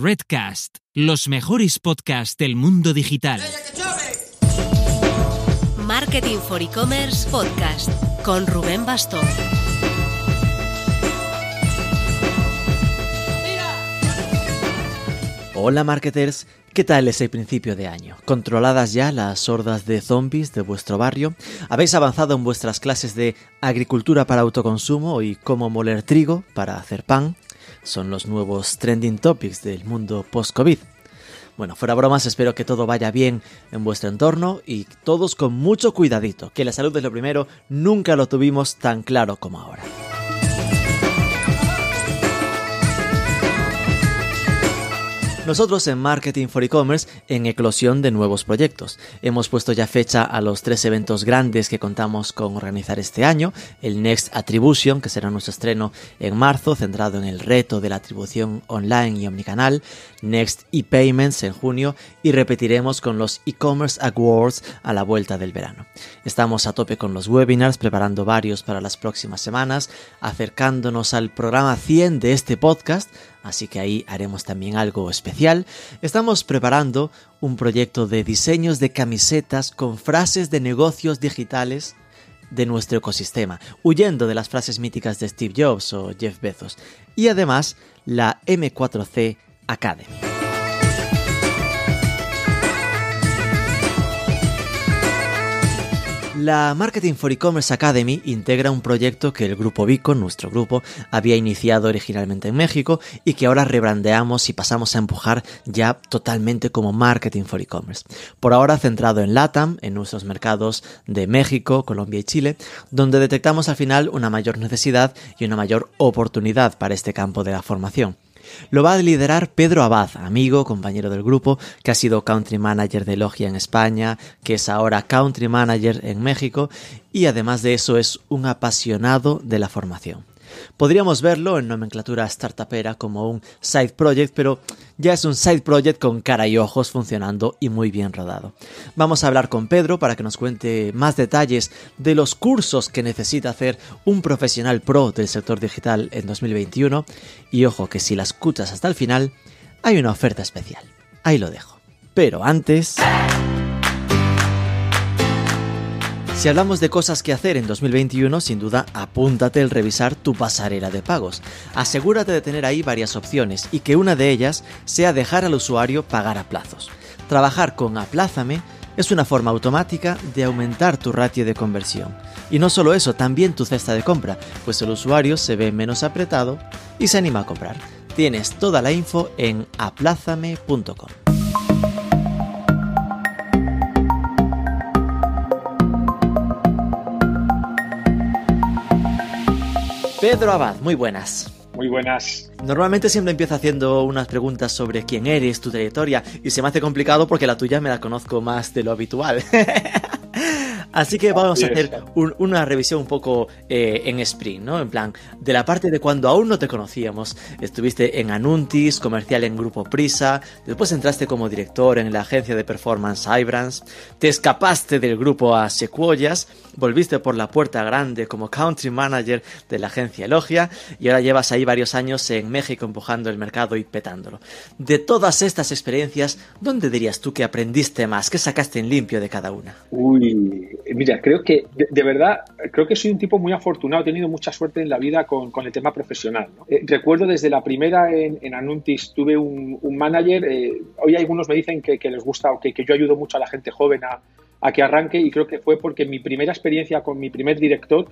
Redcast, los mejores podcasts del mundo digital. Marketing for E-Commerce Podcast con Rubén Bastón. Hola marketers, ¿qué tal ese principio de año? ¿Controladas ya las hordas de zombies de vuestro barrio? ¿Habéis avanzado en vuestras clases de agricultura para autoconsumo y cómo moler trigo para hacer pan? Son los nuevos trending topics del mundo post-COVID. Bueno, fuera bromas, espero que todo vaya bien en vuestro entorno y todos con mucho cuidadito, que la salud es lo primero, nunca lo tuvimos tan claro como ahora. Nosotros en Marketing for E-Commerce en eclosión de nuevos proyectos. Hemos puesto ya fecha a los tres eventos grandes que contamos con organizar este año. El Next Attribution, que será nuestro estreno en marzo, centrado en el reto de la atribución online y omnicanal. Next ePayments en junio y repetiremos con los E-Commerce Awards a la vuelta del verano. Estamos a tope con los webinars, preparando varios para las próximas semanas, acercándonos al programa 100 de este podcast así que ahí haremos también algo especial. Estamos preparando un proyecto de diseños de camisetas con frases de negocios digitales de nuestro ecosistema, huyendo de las frases míticas de Steve Jobs o Jeff Bezos. Y además la M4C Academy. La Marketing for E-Commerce Academy integra un proyecto que el grupo Vico, nuestro grupo, había iniciado originalmente en México y que ahora rebrandeamos y pasamos a empujar ya totalmente como Marketing for E-Commerce. Por ahora centrado en LATAM, en nuestros mercados de México, Colombia y Chile, donde detectamos al final una mayor necesidad y una mayor oportunidad para este campo de la formación. Lo va a liderar Pedro Abad, amigo, compañero del grupo, que ha sido country manager de Logia en España, que es ahora country manager en México y además de eso es un apasionado de la formación. Podríamos verlo en nomenclatura startupera como un side project, pero ya es un side project con cara y ojos funcionando y muy bien rodado. Vamos a hablar con Pedro para que nos cuente más detalles de los cursos que necesita hacer un profesional pro del sector digital en 2021 y ojo que si la escuchas hasta el final, hay una oferta especial. Ahí lo dejo. Pero antes... Si hablamos de cosas que hacer en 2021, sin duda apúntate el revisar tu pasarela de pagos. Asegúrate de tener ahí varias opciones y que una de ellas sea dejar al usuario pagar a plazos. Trabajar con Aplázame es una forma automática de aumentar tu ratio de conversión. Y no solo eso, también tu cesta de compra, pues el usuario se ve menos apretado y se anima a comprar. Tienes toda la info en aplázame.com. Pedro Abad, muy buenas. Muy buenas. Normalmente siempre empiezo haciendo unas preguntas sobre quién eres, tu trayectoria, y se me hace complicado porque la tuya me la conozco más de lo habitual. Así que vamos a hacer una revisión un poco eh, en sprint, ¿no? En plan, de la parte de cuando aún no te conocíamos. Estuviste en Anuntis, comercial en Grupo Prisa, después entraste como director en la agencia de performance Ibrance, te escapaste del grupo a Sequoias, volviste por la puerta grande como country manager de la agencia Elogia y ahora llevas ahí varios años en México empujando el mercado y petándolo. De todas estas experiencias, ¿dónde dirías tú que aprendiste más? ¿Qué sacaste en limpio de cada una? Uy, mira, creo que, de, verdad, creo que soy un tipo muy afortunado, he tenido mucha suerte en la vida con, el tema profesional. Eh, recuerdo desde la primera en, Anuntis, tuve un, manager, eh, hoy algunos me dicen que, les gusta o que, yo ayudo mucho a la gente joven a, a que arranque y creo que fue porque mi primera experiencia con mi primer director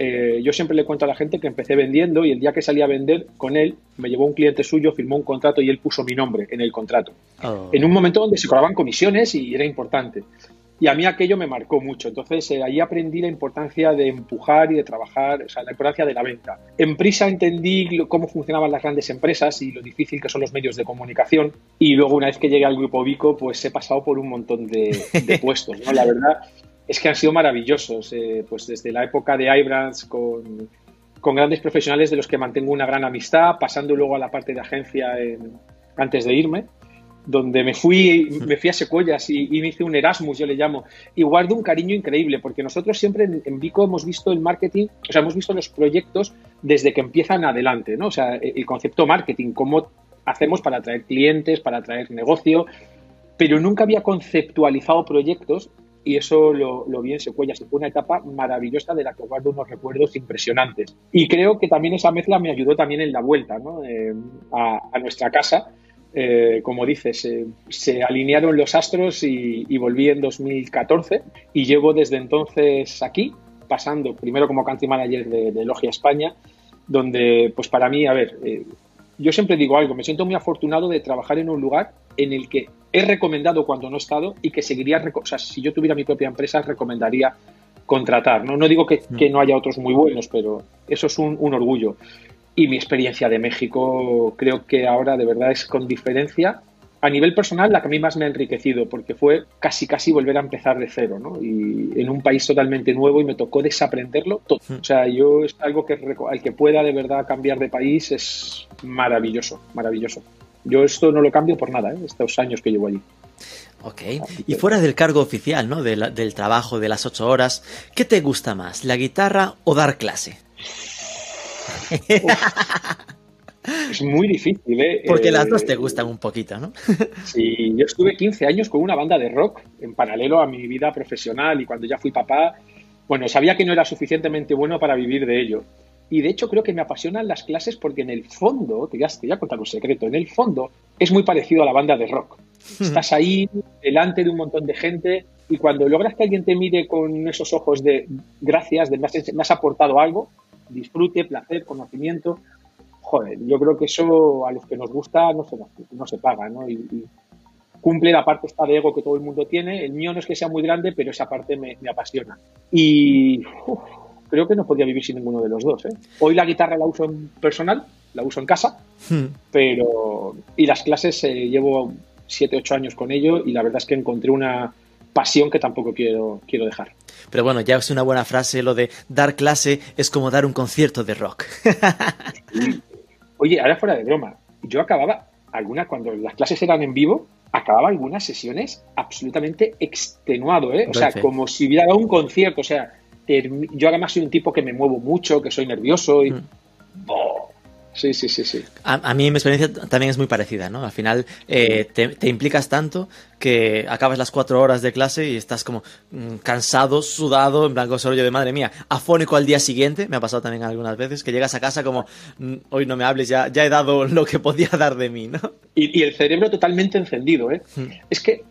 eh, yo siempre le cuento a la gente que empecé vendiendo y el día que salí a vender con él, me llevó un cliente suyo, firmó un contrato y él puso mi nombre en el contrato. Oh. En un momento donde se cobraban comisiones y era importante. Y a mí aquello me marcó mucho. Entonces eh, ahí aprendí la importancia de empujar y de trabajar, o sea, la importancia de la venta. En Prisa entendí cómo funcionaban las grandes empresas y lo difícil que son los medios de comunicación. Y luego una vez que llegué al grupo Vico, pues he pasado por un montón de, puestos. ¿no? La verdad es que han sido maravillosos. Eh, pues desde la época de iBrands con, con, grandes profesionales de los que mantengo una gran amistad, pasando luego a la parte de agencia antes de irme donde me fui, me fui a Secuellas y, me hice un Erasmus, yo le llamo, y guardo un cariño increíble, porque nosotros siempre en, Vico hemos visto el marketing, o sea, hemos visto los proyectos desde que empiezan adelante, ¿no? O sea, el concepto marketing, cómo hacemos para atraer clientes, para atraer negocio, pero nunca había conceptualizado proyectos y eso lo, lo vi en Secuellas. Fue una etapa maravillosa de la que guardo unos recuerdos impresionantes. Y creo que también esa mezcla me ayudó también en la vuelta ¿no? Eh, a, nuestra casa. Eh, como dices, se alinearon los astros y, y, volví en 2014 y llevo desde entonces aquí, pasando primero como country manager de, de Logia España, donde pues para mí, a ver, eh, yo siempre digo algo, me siento muy afortunado de trabajar en un lugar en el que he recomendado cuando no he estado y que seguiría, o sea, si yo tuviera mi propia empresa, recomendaría contratar. No, no digo que, mm. no haya otros muy buenos, pero eso es un, orgullo. Y mi experiencia de México creo que ahora de verdad es con diferencia a nivel personal la que a mí más me ha enriquecido porque fue casi casi volver a empezar de cero ¿no? y en un país totalmente nuevo y me tocó desaprenderlo todo mm. o sea yo es algo que al que pueda de verdad cambiar de país es maravilloso maravilloso yo esto no lo cambio por nada, ¿eh? estos años que llevo allí. Ok. Y fuera del cargo oficial, ¿no? del trabajo de las ocho horas, ¿qué te gusta más, la guitarra o dar clase? Es muy difícil, ¿eh? Porque las dos te eh, gustan un poquito, ¿no? Sí, yo estuve 15 años con una banda de rock en paralelo a mi vida profesional y cuando ya fui papá, bueno, sabía que no era suficientemente bueno para vivir de ello. Y de hecho creo que me apasionan las clases porque en el fondo, te voy, a, contar un secreto, en el fondo es muy parecido a la banda de rock. Estás ahí delante de un montón de gente y cuando logras que alguien te mire con esos ojos de gracias, de me has, aportado algo, disfrute, placer, conocimiento, joder, yo creo que eso a los que nos gusta no se, no se paga, ¿no? Y, cumple la parte esta de ego que todo el mundo tiene. El mío no es que sea muy grande, pero esa parte me, apasiona. Y creo que no podría vivir sin ninguno de los dos. ¿eh? Hoy la guitarra la uso en personal, la uso en casa, hmm. pero. Y las clases eh, llevo 7, 8 años con ello y la verdad es que encontré una pasión que tampoco quiero, quiero dejar. Pero bueno, ya es una buena frase lo de dar clase es como dar un concierto de rock. Oye, ahora fuera de broma, yo acababa algunas, cuando las clases eran en vivo, acababa algunas sesiones absolutamente extenuado, ¿eh? O sea, como si hubiera dado un concierto, o sea, yo además soy un tipo que me muevo mucho, que soy nervioso y... Mm. Sí, sí, sí, sí. A, mí mi experiencia también es muy parecida, ¿no? Al final eh, te, implicas tanto que acabas las cuatro horas de clase y estás como mm, cansado, sudado, en blanco solo yo de madre mía, afónico al día siguiente, me ha pasado también algunas veces, que llegas a casa como, mm, hoy no me hables, ya, ya he dado lo que podía dar de mí, ¿no? Y, y el cerebro totalmente encendido, ¿eh? Es que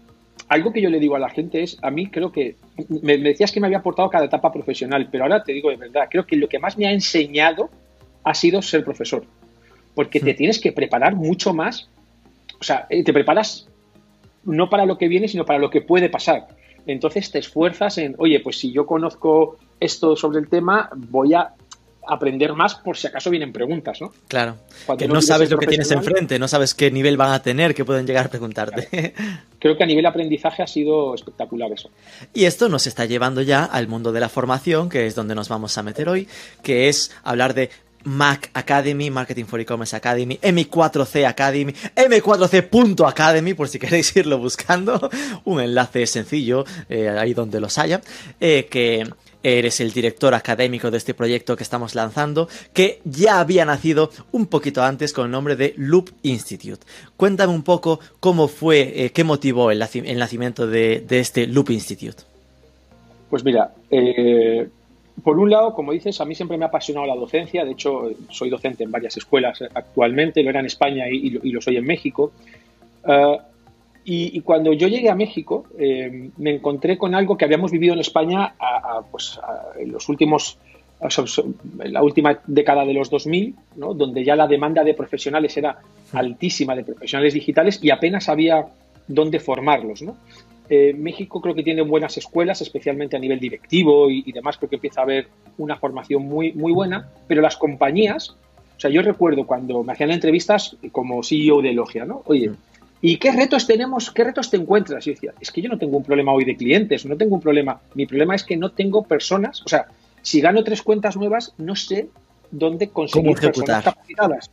algo que yo le digo a la gente es, a mí creo que, me, decías que me había aportado cada etapa profesional, pero ahora te digo de verdad, creo que lo que más me ha enseñado ha sido ser profesor, porque te hmm. tienes que preparar mucho más, o sea, eh, te preparas no para lo que viene, sino para lo que puede pasar. Entonces te esfuerzas en, oye, pues si yo conozco esto sobre el tema, voy a aprender más por si acaso vienen preguntas, ¿no? Claro. que no, sabes lo que tienes enfrente, no sabes qué nivel van a tener, qué pueden llegar a preguntarte. Creo que a nivel aprendizaje ha sido espectacular eso. Y esto nos está llevando ya al mundo de la formación, que es donde nos vamos a meter hoy, que es hablar de Mac Academy, Marketing for E-Commerce Academy, M4C Academy, M4C.academy, por si queréis irlo buscando, un enlace sencillo, eh, ahí donde los haya, eh, que eres el director académico de este proyecto que estamos lanzando, que ya había nacido un poquito antes con el nombre de Loop Institute. Cuéntame un poco cómo fue, eh, qué motivó el, nacimiento de, este Loop Institute. Pues mira, por un lado, como dices, a mí siempre me ha apasionado la docencia. De hecho, soy docente en varias escuelas actualmente, lo era en España y, lo, soy en México. Eh, y, cuando yo llegué a México, eh, me encontré con algo que habíamos vivido en España pues, en los últimos en la última década de los 2000, ¿no? donde ya la demanda de profesionales era altísima, de profesionales digitales, y apenas había dónde formarlos. ¿no? Eh, México creo que tiene buenas escuelas, especialmente a nivel directivo y, demás, creo que empieza a haber una formación muy, muy buena, pero las compañías, o sea, yo recuerdo cuando me hacían entrevistas como CEO de Logia, ¿no? Oye, ¿Y qué retos tenemos? ¿Qué retos te encuentras? Y yo decía, es que yo no tengo un problema hoy de clientes, no tengo un problema. Mi problema es que no tengo personas. O sea, si gano tres cuentas nuevas, no sé dónde conseguir personas capacitadas.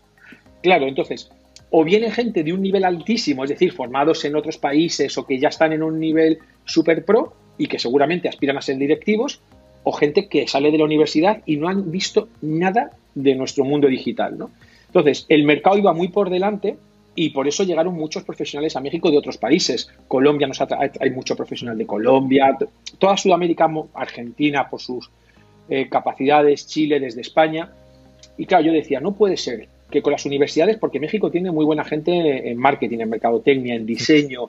Claro, entonces, o viene gente de un nivel altísimo, es decir, formados en otros países o que ya están en un nivel super pro y que seguramente aspiran a ser directivos, o gente que sale de la universidad y no han visto nada de nuestro mundo digital, ¿no? Entonces, el mercado iba muy por delante y por eso llegaron muchos profesionales a México de otros países. Colombia, nos hay mucho profesional de Colombia, toda Sudamérica, Argentina por sus eh, capacidades, Chile desde España. Y claro, yo decía, no puede ser que con las universidades, porque México tiene muy buena gente en marketing, en mercadotecnia, en diseño,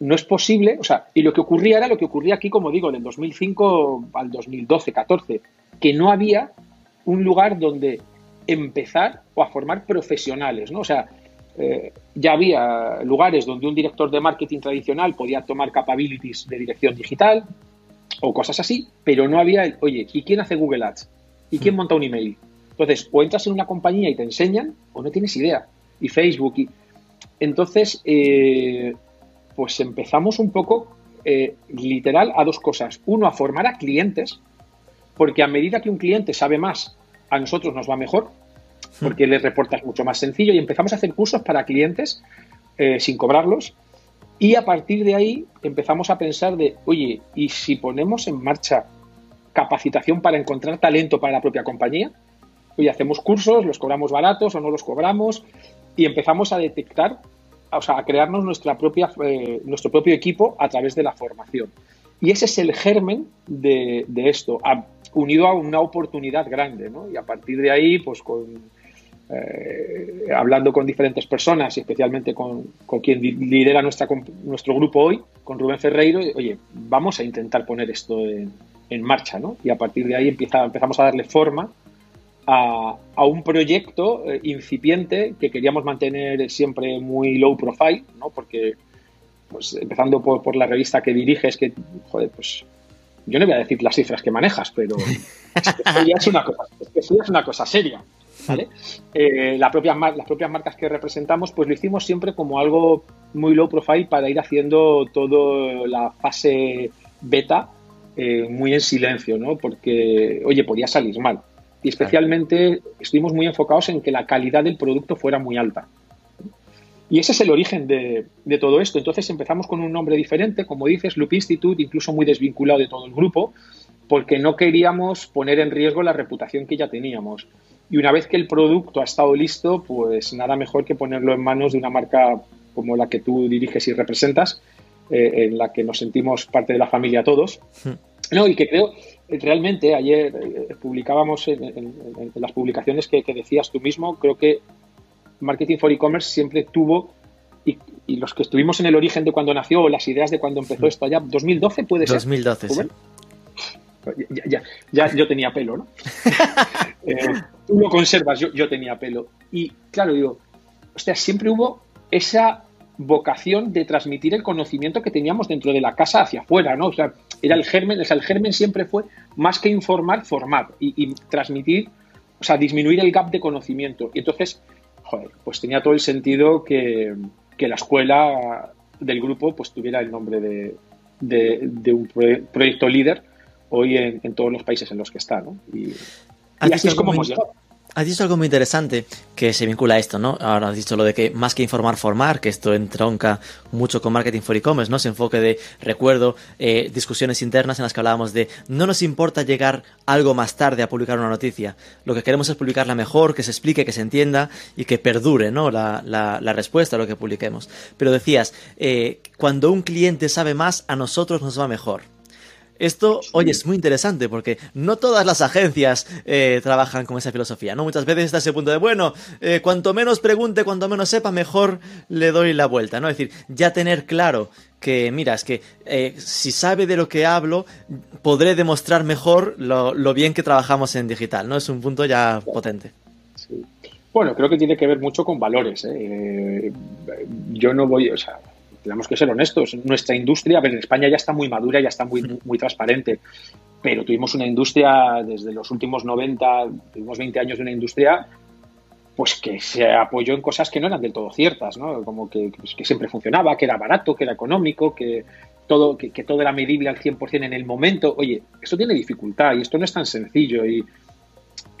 no es posible, o sea, y lo que ocurría era lo que ocurría aquí, como digo, del 2005 al 2012, 14, que no había un lugar donde empezar o a formar profesionales, ¿no? O sea, eh, ya había lugares donde un director de marketing tradicional podía tomar capabilities de dirección digital o cosas así, pero no había, oye, ¿y quién hace Google Ads? ¿Y quién hmm. monta un email? Entonces, o entras en una compañía y te enseñan, o no tienes idea. Y Facebook. Y... Entonces, eh, pues empezamos un poco eh, literal a dos cosas. Uno, a formar a clientes, porque a medida que un cliente sabe más, a nosotros nos va mejor porque les reportas mucho más sencillo y empezamos a hacer cursos para clientes eh, sin cobrarlos y a partir de ahí empezamos a pensar de, oye, ¿y si ponemos en marcha capacitación para encontrar talento para la propia compañía? Oye, hacemos cursos, los cobramos baratos o no los cobramos y empezamos a detectar, o sea, a crearnos nuestra propia, eh, nuestro propio equipo a través de la formación. Y ese es el germen de, esto, unido a una oportunidad grande, ¿no? Y a partir de ahí, pues con eh, hablando con diferentes personas y especialmente con, quien lidera nuestra, nuestro grupo hoy, con Rubén Ferreiro, oye, vamos a intentar poner esto en, marcha, ¿no? Y a partir de ahí empezamos a darle forma a, un proyecto eh, incipiente que queríamos mantener siempre muy low profile, ¿no? Porque, pues empezando por, la revista que diriges, que, joder, pues yo no voy a decir las cifras que manejas, pero es una cosa, es una cosa seria. Eh, la propia, las propias marcas que representamos, pues lo hicimos siempre como algo muy low profile para ir haciendo toda la fase beta eh, muy en silencio, ¿no? Porque, oye, podía salir mal. Y especialmente estuvimos muy enfocados en que la calidad del producto fuera muy alta. Y ese es el origen de, de, todo esto. Entonces empezamos con un nombre diferente, como dices, Loop Institute, incluso muy desvinculado de todo el grupo, porque no queríamos poner en riesgo la reputación que ya teníamos. Y una vez que el producto ha estado listo, pues nada mejor que ponerlo en manos de una marca como la que tú diriges y representas, eh, en la que nos sentimos parte de la familia todos. Hmm. No, y que creo, realmente, ayer eh, publicábamos en, las publicaciones que, decías tú mismo, creo que Marketing for E-Commerce siempre tuvo, y, los que estuvimos en el origen de cuando nació, las ideas de cuando empezó hmm. esto allá, 2012 puede ser. 2012, sí. Ya, ya, ya, yo tenía pelo, ¿no? Eh, tú lo conservas, yo, yo tenía pelo. Y claro, digo, o sea, siempre hubo esa vocación de transmitir el conocimiento que teníamos dentro de la casa hacia afuera, ¿no? O sea, era el germen, o sea, el germen siempre fue más que informar, formar y, transmitir, o sea, disminuir el gap de conocimiento. Y entonces, joder, pues tenía todo el sentido que, la escuela del grupo pues tuviera el nombre de, de, un proyecto líder hoy en, todos los países en los que está, ¿no? Y, así es como hemos llegado. Has dicho algo muy interesante que se vincula a esto, ¿no? Ahora has dicho lo de que más que informar, formar, que esto entronca mucho con Marketing for E-Commerce, ¿no? Ese enfoque de, recuerdo, eh, discusiones internas en las que hablábamos de no nos importa llegar algo más tarde a publicar una noticia. Lo que queremos es publicarla mejor, que se explique, que se entienda y que perdure, ¿no? La, la, respuesta a lo que publiquemos. Pero decías, eh, cuando un cliente sabe más, a nosotros nos va mejor. Esto, oye, es muy interesante porque no todas las agencias eh, trabajan con esa filosofía, ¿no? Muchas veces está ese punto de, bueno, eh, cuanto menos pregunte, cuanto menos sepa, mejor le doy la vuelta, ¿no? Es decir, ya tener claro que, mira, es que eh, si sabe de lo que hablo, podré demostrar mejor lo, lo, bien que trabajamos en digital, ¿no? Es un punto ya potente. Sí. Bueno, creo que tiene que ver mucho con valores. Yo no voy, o sea, tenemos que ser honestos. Nuestra industria, en España ya está muy madura, ya está muy, muy transparente, pero tuvimos una industria desde los últimos 90, tuvimos 20 años de una industria pues que se apoyó en cosas que no eran del todo ciertas, ¿no? Como que, pues, que siempre funcionaba, que era barato, que era económico, que todo, que, todo era medible al 100% en el momento. Oye, esto tiene dificultad y esto no es tan sencillo y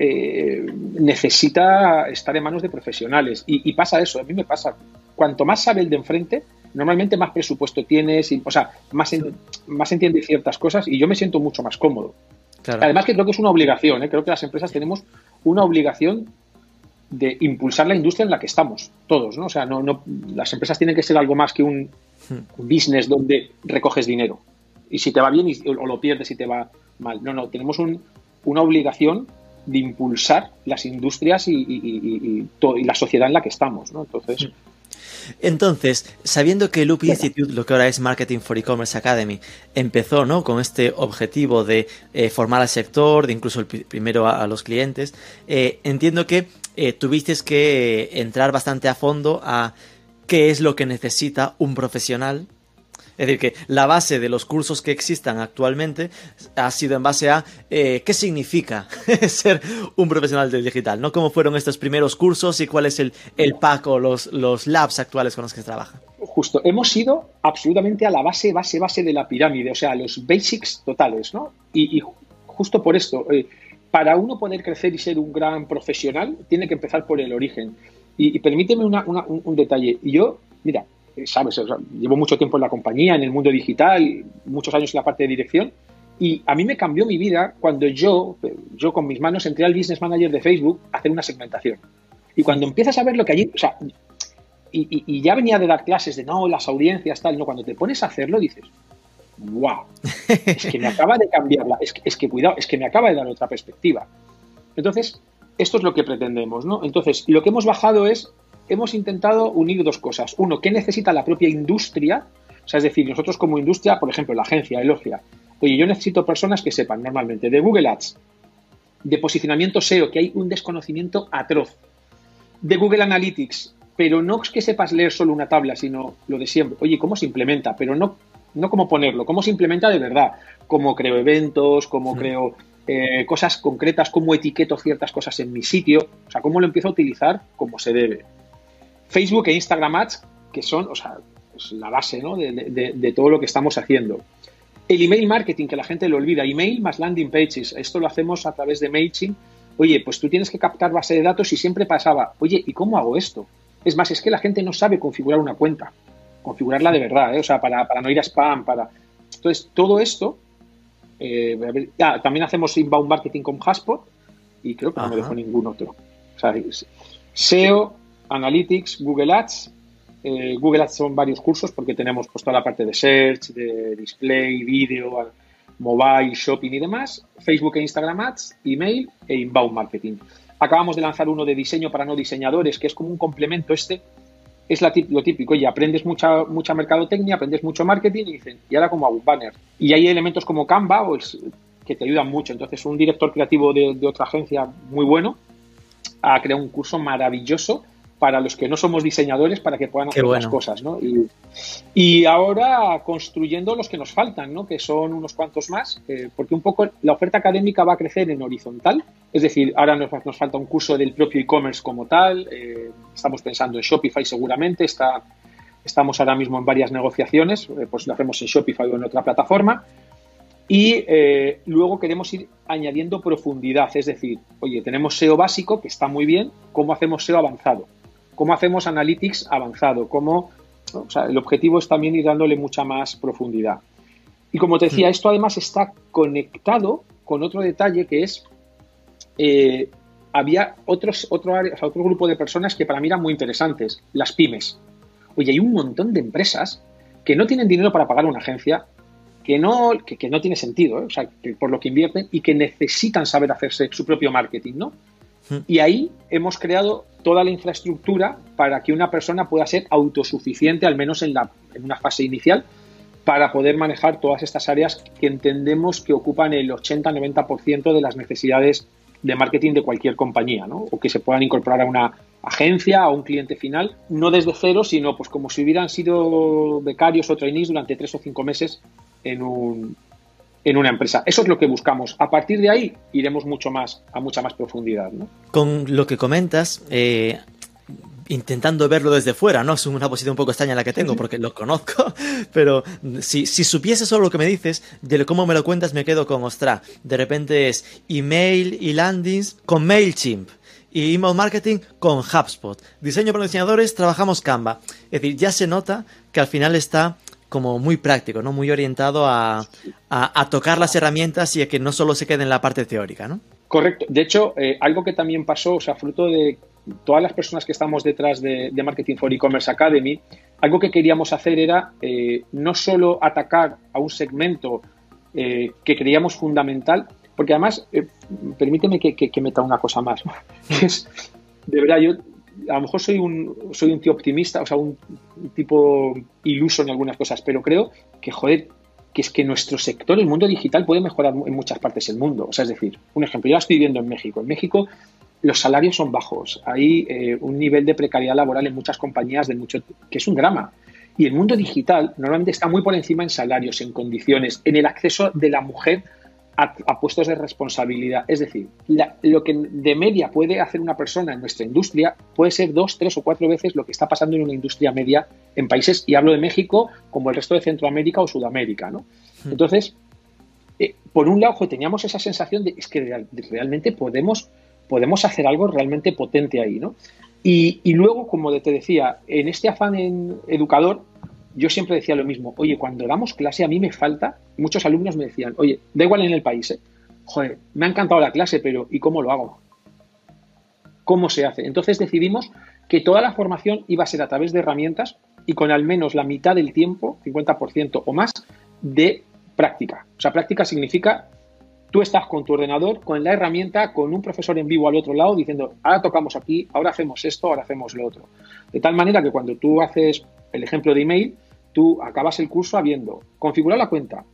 eh, necesita estar en manos de profesionales. Y, y, pasa eso, a mí me pasa. Cuanto más sabe el de enfrente, normalmente más presupuesto tienes, y, o sea, más, más entiendes ciertas cosas y yo me siento mucho más cómodo. Además que creo que es una obligación, ¿eh? creo que las empresas tenemos una obligación de impulsar la industria en la que estamos, todos, ¿no? O sea, no, no, las empresas tienen que ser algo más que un, business donde recoges dinero. Y si te va bien o lo pierdes si te va mal. No, no, tenemos una obligación de impulsar las industrias y, y, la sociedad en la que estamos, ¿no? Entonces... Entonces, sabiendo que Loop Institute, lo que ahora es Marketing for E-Commerce Academy, empezó ¿no? con este objetivo de eh, formar al sector, de incluso el primero a, los clientes, eh, entiendo que eh, tuviste que entrar bastante a fondo a qué es lo que necesita un profesional es decir, que la base de los cursos que existan actualmente ha sido en base a eh, qué significa ser un profesional del digital, ¿no? ¿Cómo fueron estos primeros cursos y cuál es el, el pack o los, los labs actuales con los que se trabaja? Justo, hemos ido absolutamente a la base, base, base de la pirámide, o sea, los basics totales, ¿no? Y, justo por esto, eh, para uno poder crecer y ser un gran profesional, tiene que empezar por el origen. Y, permíteme un, un detalle. Yo, mira, sabes, llevo mucho tiempo en la compañía, en el mundo digital, muchos años en la parte de dirección, y a mí me cambió mi vida cuando yo, yo con mis manos entré al Business Manager de Facebook a hacer una segmentación. Y cuando empiezas a ver lo que allí, o sea, y, ya venía de dar clases de no, las audiencias, tal, no, cuando te pones a hacerlo dices, wow, es que me acaba de cambiarla, es que cuidado, es que me acaba de dar otra perspectiva. Entonces, esto es lo que pretendemos, ¿no? Entonces, lo que hemos bajado es hemos intentado unir dos cosas. Uno, ¿qué necesita la propia industria? O sea, es decir, nosotros como industria, por ejemplo, la agencia Elogia, oye, yo necesito personas que sepan normalmente de Google Ads, de posicionamiento SEO, que hay un desconocimiento atroz, de Google Analytics, pero no es que sepas leer solo una tabla, sino lo de siempre. Oye, ¿cómo se implementa? Pero no, no cómo ponerlo, cómo se implementa de verdad, cómo creo eventos, cómo creo eh, cosas concretas, cómo etiqueto ciertas cosas en mi sitio, o sea, cómo lo empiezo a utilizar como se debe. Facebook e Instagram Ads, que son, o sea, pues la base ¿no? de, todo lo que estamos haciendo. El email marketing, que la gente lo olvida, email más landing pages, esto lo hacemos a través de MailChimp. Oye, pues tú tienes que captar base de datos y siempre pasaba, oye, ¿y cómo hago esto? Es más, es que la gente no sabe configurar una cuenta, configurarla de verdad, ¿eh? o sea, para, no ir a spam, para... Entonces, todo esto, eh, también hacemos inbound marketing con Haspot y creo que no me dejo ningún otro. O sea, SEO, Analytics, Google Ads. Eh, Google Ads son varios cursos porque tenemos pues, toda la parte de search, de display, vídeo, mobile, shopping y demás. Facebook e Instagram Ads, email e inbound marketing. Acabamos de lanzar uno de diseño para no diseñadores, que es como un complemento este. Es lo típico, oye, aprendes mucha, mucha mercadotecnia, aprendes mucho marketing y dicen, y ahora como hago un banner. Y hay elementos como Canva que te ayudan mucho. Entonces, un director creativo de otra agencia muy bueno ha creado un curso maravilloso para los que no somos diseñadores para que puedan hacer las cosas, ¿no? Y, ahora construyendo los que nos faltan, ¿no? Que son unos cuantos más, eh, porque un poco la oferta académica va a crecer en horizontal, es decir, ahora nos, nos falta un curso del propio e-commerce como tal, eh, estamos pensando en Shopify seguramente, está, estamos ahora mismo en varias negociaciones, eh, pues lo hacemos en Shopify o en otra plataforma, y luego queremos ir añadiendo profundidad, es decir, oye, tenemos SEO básico, que está muy bien, ¿cómo hacemos SEO avanzado? Cómo hacemos analytics avanzado, cómo, o sea, el objetivo es también ir dándole mucha más profundidad. Y como te decía, hmm. esto además está conectado con otro detalle que es, eh, había otros, otro, otro grupo de personas que para mí eran muy interesantes, las pymes. Oye, hay un montón de empresas que no tienen dinero para pagar una agencia, que no, que, no tiene sentido, ¿eh? o sea, por lo que invierten y que necesitan saber hacerse su propio marketing, ¿no? Hmm. Y ahí hemos creado toda la infraestructura para que una persona pueda ser autosuficiente, al menos en, la, en una fase inicial, para poder manejar todas estas áreas que entendemos que ocupan el 80-90% de las necesidades de marketing de cualquier compañía, ¿no? O que se puedan incorporar a una agencia, a un cliente final, no desde cero, sino pues como si hubieran sido becarios o trainees durante tres o cinco meses en un, en una empresa. Eso es lo que buscamos. A partir de ahí iremos mucho más, a mucha más profundidad. Con lo que comentas, eh, intentando verlo desde fuera, ¿no? Es una posición un poco extraña la que tengo porque lo conozco, pero si, si supiese solo lo que me dices, de cómo me lo cuentas me quedo con, ostra, de repente es email y landings con MailChimp y email marketing con HubSpot. Diseño para diseñadores, trabajamos Canva. Es decir, ya se nota que al final está como muy práctico, ¿no? Muy orientado a, tocar las herramientas y a que no solo se quede en la parte teórica, ¿no? Correcto. De hecho, eh, algo que también pasó, o sea, fruto de, todas las personas que estamos detrás de, Marketing for E-Commerce Academy, algo que queríamos hacer era eh, no solo atacar a un segmento eh, que creíamos fundamental, porque además, permíteme que, meta una cosa más, es, de verdad, yo a lo mejor soy un, soy un tío optimista, o sea, un, tipo iluso en algunas cosas, pero creo que, joder, que es que nuestro sector, el mundo digital, puede mejorar en muchas partes del mundo. O sea, es decir, un ejemplo, yo estoy viviendo en México. En México los salarios son bajos, hay eh, un nivel de precariedad laboral en muchas compañías de mucho, que es un drama. Y el mundo digital normalmente está muy por encima en salarios, en condiciones, en el acceso de la mujer a, puestos de responsabilidad. Es decir, lo que de media puede hacer una persona en nuestra industria puede ser dos, tres o cuatro veces lo que está pasando en una industria media en países, y hablo de México como el resto de Centroamérica o Sudamérica. ¿no? Hmm. Entonces, eh, por un lado, teníamos esa sensación de es que realmente podemos, podemos hacer algo realmente potente ahí. ¿no? Y, y luego, como te decía, en este afán en educador, yo siempre decía lo mismo, oye, cuando damos clase a mí me falta, muchos alumnos me decían, oye, da igual en el país, ¿eh? joder, me ha encantado la clase, pero ¿y cómo lo hago? ¿Cómo se hace? Entonces decidimos que toda la formación iba a ser a través de herramientas y con al menos la mitad del tiempo, 50% o más, de práctica. O sea, práctica significa tú estás con tu ordenador, con la herramienta, con un profesor en vivo al otro lado diciendo, ahora tocamos aquí, ahora hacemos esto, ahora hacemos lo otro. De tal manera que cuando tú haces el ejemplo de email, tú acabas el curso habiendo configurado la cuenta,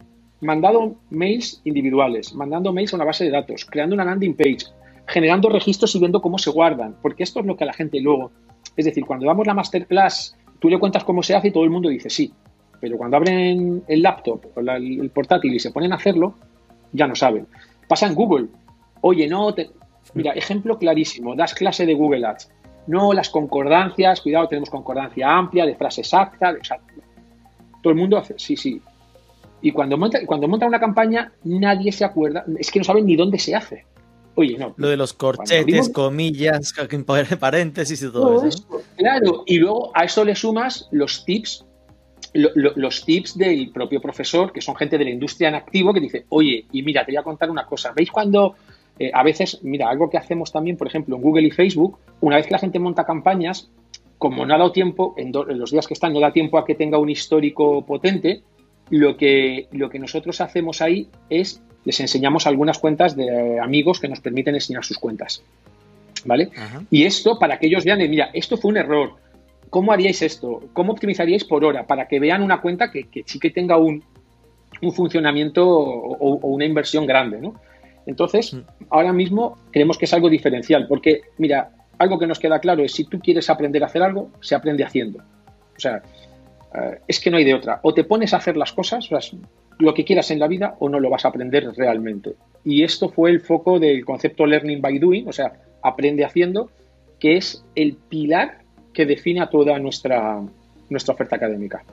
mandado mails individuales, mandando mails a una base de datos, creando una landing page, generando registros y viendo cómo se guardan, porque esto es lo que la gente luego, es decir, cuando damos la masterclass, tú le cuentas cómo se hace y todo el mundo dice sí, pero cuando abren el laptop o el portátil y se ponen a hacerlo, ya no saben. Pasa en Google. Oye, no, te... mira, ejemplo clarísimo, das clase de Google Ads. No, las concordancias, cuidado, tenemos concordancia amplia, de frase exacta, de, todo el mundo hace, sí, sí. Y cuando monta, cuando monta una campaña, nadie se acuerda, es que no saben ni dónde se hace. Oye, no. Lo de los corchetes, comillas, paréntesis y todo, eso. Claro, y luego a eso le sumas los tips, los tips del propio profesor, que son gente de la industria en activo, que dice, oye, y mira, te voy a contar una cosa. ¿Veis cuando eh, a veces, mira, algo que hacemos también, por ejemplo, en Google y Facebook, una vez que la gente monta campañas, como no ha dado tiempo, en, los días que están, no da tiempo a que tenga un histórico potente, lo que, lo que nosotros hacemos ahí es les enseñamos algunas cuentas de amigos que nos permiten enseñar sus cuentas. ¿Vale? Y esto para que ellos vean, mira, esto fue un error. ¿Cómo haríais esto? ¿Cómo optimizaríais por hora? Para que vean una cuenta que, sí que tenga un, funcionamiento o, o, una inversión grande, ¿no? Entonces, mm. ahora mismo creemos que es algo diferencial, porque, mira, algo que nos queda claro es si tú quieres aprender a hacer algo, se aprende haciendo. O sea, eh, es que no hay de otra. O te pones a hacer las cosas, lo que quieras en la vida, o no lo vas a aprender realmente. Y esto fue el foco del concepto Learning by Doing, o sea, aprende haciendo, que es el pilar que define a toda nuestra, nuestra oferta académica.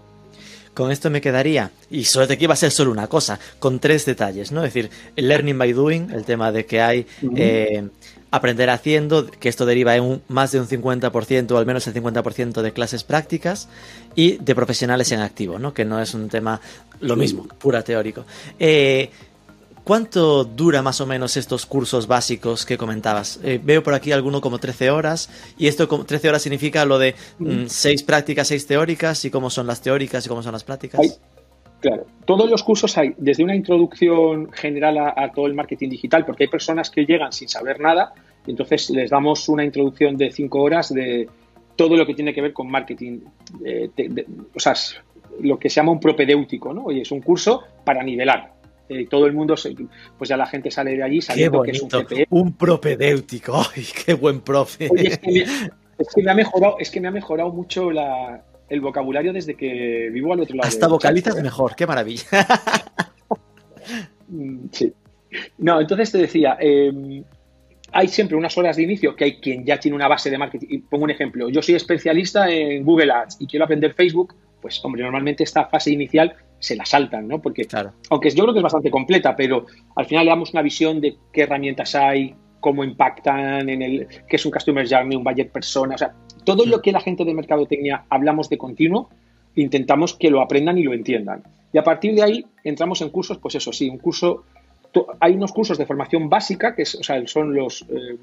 Con esto me quedaría, y solo te iba a ser solo una cosa, con tres detalles, ¿no? Es decir, el learning by doing, el tema de que hay aprender haciendo, que esto deriva en un, más de un 50% o al menos el 50% de clases prácticas y de profesionales en activo, ¿no? que no es un tema lo mismo, pura teórico. Eh, ¿Cuánto dura más o menos estos cursos básicos que comentabas? Eh, veo por aquí alguno como 13 horas, y esto como 13 horas significa lo de 6 mm, prácticas, 6 teóricas, y cómo son las teóricas y cómo son las prácticas. Claro, todos los cursos hay desde una introducción general a, todo el marketing digital, porque hay personas que llegan sin saber nada, y entonces les damos una introducción de cinco horas de todo lo que tiene que ver con marketing, o sea, lo que se llama un propedéutico, ¿no? Oye, es un curso para nivelar. Eh, todo el mundo, pues ya la gente sale de allí sabiendo que es un Un propedéutico, ¡ay, qué buen profe! es que me ha mejorado, es que me ha mejorado mucho la, el vocabulario desde que vivo al otro lado. Hasta vocalizas mejor, qué maravilla. Mm, sí. No, entonces te decía, em, hay siempre unas horas de inicio que hay quien ya tiene una base de marketing. Pongo un ejemplo, yo soy especialista en Google Ads y quiero aprender Facebook, pues hombre, normalmente esta fase inicial se la saltan, ¿no? Porque, claro. aunque yo creo que es bastante completa, pero al final le damos una visión de qué herramientas hay, cómo impactan en el, qué es un Customer Journey, un Budget Persona, o sea, todo lo que la gente de mercadotecnia hablamos de continuo, intentamos que lo aprendan y lo entiendan. Y a partir de ahí entramos en cursos, pues eso sí, un curso, hay unos cursos de formación básica, que es, o sea, son los, eh,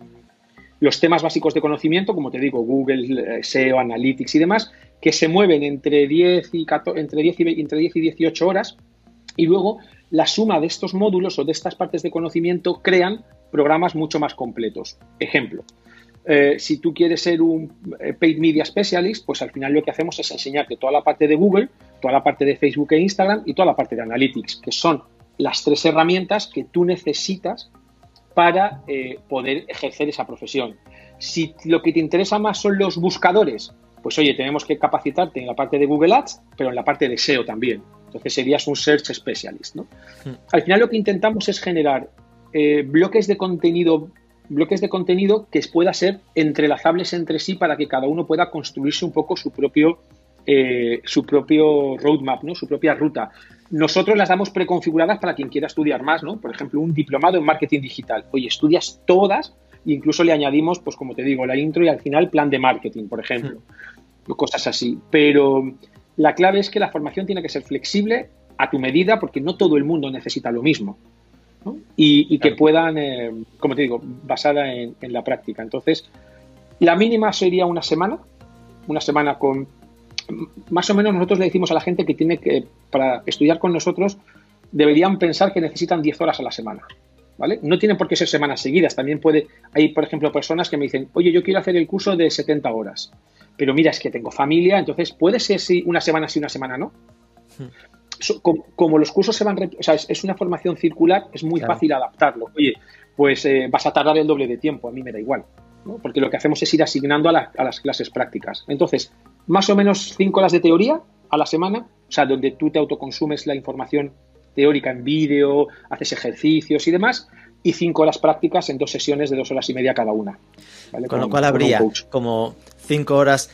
los temas básicos de conocimiento, como te digo, Google, eh, SEO, Analytics y demás, que se mueven entre 10 y, entre 10 y, entre 10 y 18 horas y luego la suma de estos módulos o de estas partes de conocimiento crean programas mucho más completos. Ejemplo, eh, si tú quieres ser un eh, paid media specialist, pues al final lo que hacemos es enseñarte toda la parte de Google, toda la parte de Facebook e Instagram y toda la parte de Analytics, que son las tres herramientas que tú necesitas para eh, poder ejercer esa profesión. Si lo que te interesa más son los buscadores, pues oye, tenemos que capacitarte en la parte de Google Ads, pero en la parte de SEO también. Entonces serías un Search Specialist. ¿no? Hmm. Al final lo que intentamos es generar eh, bloques de contenido bloques de contenido que pueda ser entrelazables entre sí para que cada uno pueda construirse un poco su propio eh, su propio roadmap, ¿no? su propia ruta. Nosotros las damos preconfiguradas para quien quiera estudiar más, ¿no? Por ejemplo, un diplomado en marketing digital. Oye, estudias todas e incluso le añadimos, pues como te digo, la intro y al final plan de marketing, por ejemplo. Hmm. Cosas así. Pero la clave es que la formación tiene que ser flexible a tu medida porque no todo el mundo necesita lo mismo. Y, que puedan, eh, como te digo, basada en, la práctica. Entonces, la mínima sería una semana, una semana con... Más o menos nosotros le decimos a la gente que tiene que, para estudiar con nosotros, deberían pensar que necesitan 10 horas a la semana. ¿Vale? No tienen por qué ser semanas seguidas. También puede, hay, por ejemplo, personas que me dicen, oye, yo quiero hacer el curso de 70 horas pero mira, es que tengo familia, entonces puede ser si una semana sí, una semana no. Hmm. como, los cursos se van, o sea, es, una formación circular, es muy fácil adaptarlo. Oye, pues eh, vas a tardar el doble de tiempo, a mí me da igual, porque lo que hacemos es ir asignando a, las clases prácticas. Entonces, más o menos cinco horas de teoría a la semana, o sea, donde tú te autoconsumes la información teórica en vídeo, haces ejercicios y demás, y cinco horas prácticas en dos sesiones de dos horas y media cada una. Con, lo cual habría como cinco horas